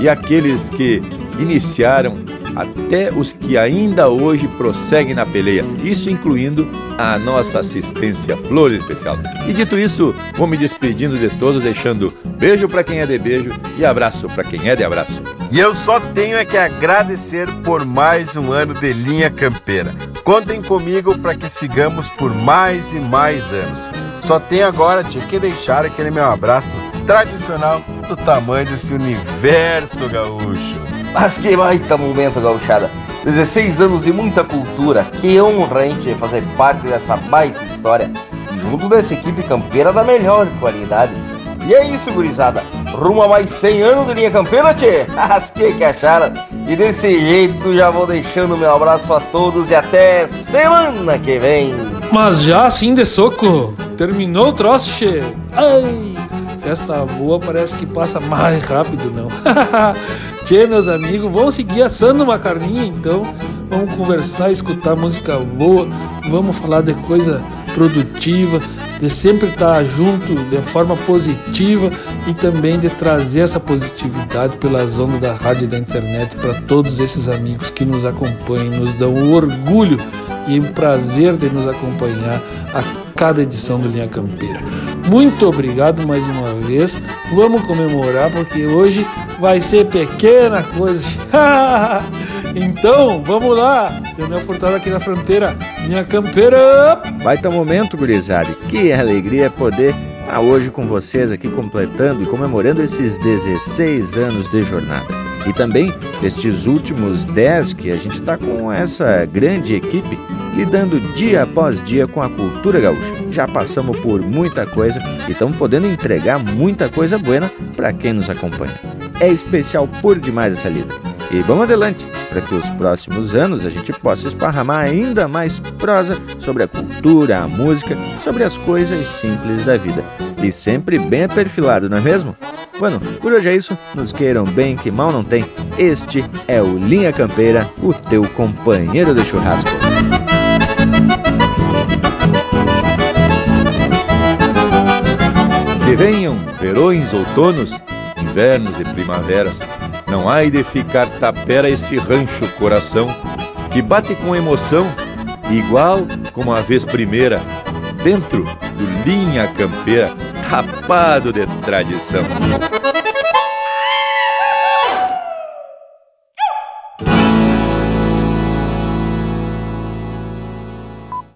Speaker 1: e aqueles que iniciaram até os que ainda hoje prosseguem na peleia, isso incluindo a nossa assistência Flores Especial. E dito isso, vou me despedindo de todos, deixando beijo para quem é de beijo e abraço para quem é de abraço.
Speaker 4: E eu só tenho é que agradecer por mais um ano de linha campeira. Contem comigo para que sigamos por mais e mais anos. Só tenho agora tia, que deixar aquele meu abraço tradicional do tamanho desse universo gaúcho.
Speaker 3: Mas que baita momento, gauchada. 16 anos e muita cultura. Que honra a gente fazer parte dessa baita história. Junto dessa equipe campeira da melhor qualidade. E é isso, gurizada. Rumo a mais 100 anos de linha campeira, tchê. [laughs] As que que acharam? E desse jeito já vou deixando meu abraço a todos e até semana que vem.
Speaker 5: Mas já assim de soco, terminou o troço, che. Ai, festa boa parece que passa mais rápido, não. [laughs] Tchê, meus amigos, vamos seguir assando uma carninha então. Vamos conversar, escutar música boa, vamos falar de coisa produtiva. de sempre estar junto de forma positiva e também de trazer essa positividade pelas ondas da rádio e da internet para todos esses amigos que nos acompanham, nos dão o orgulho e o prazer de nos acompanhar a cada edição do Linha Campeira. Muito obrigado mais uma vez. Vamos comemorar porque hoje vai ser pequena coisa. [laughs] então, vamos lá. Daniel Furtado aqui na fronteira. Linha Campeira.
Speaker 2: Vai ter um momento, gurizada. Que alegria poder estar hoje com vocês aqui completando e comemorando esses 16 anos de jornada. E também estes últimos 10 que a gente está com essa grande equipe lidando dia após dia com a cultura gaúcha. Já passamos por muita coisa e estamos podendo entregar muita coisa boa para quem nos acompanha. É especial por demais essa lida. E vamos adelante, para que os próximos anos a gente possa esparramar ainda mais prosa sobre a cultura, a música, sobre as coisas simples da vida. E sempre bem perfilado, não é mesmo? Bueno, por hoje é isso. Nos queiram bem, que mal não tem. Este é o Linha Campeira, o teu companheiro de churrasco.
Speaker 1: Que venham verões, outonos, invernos e primaveras, não há de ficar tapera esse rancho coração, que bate com emoção, igual como a vez primeira, dentro do linha campeira, tapado de tradição.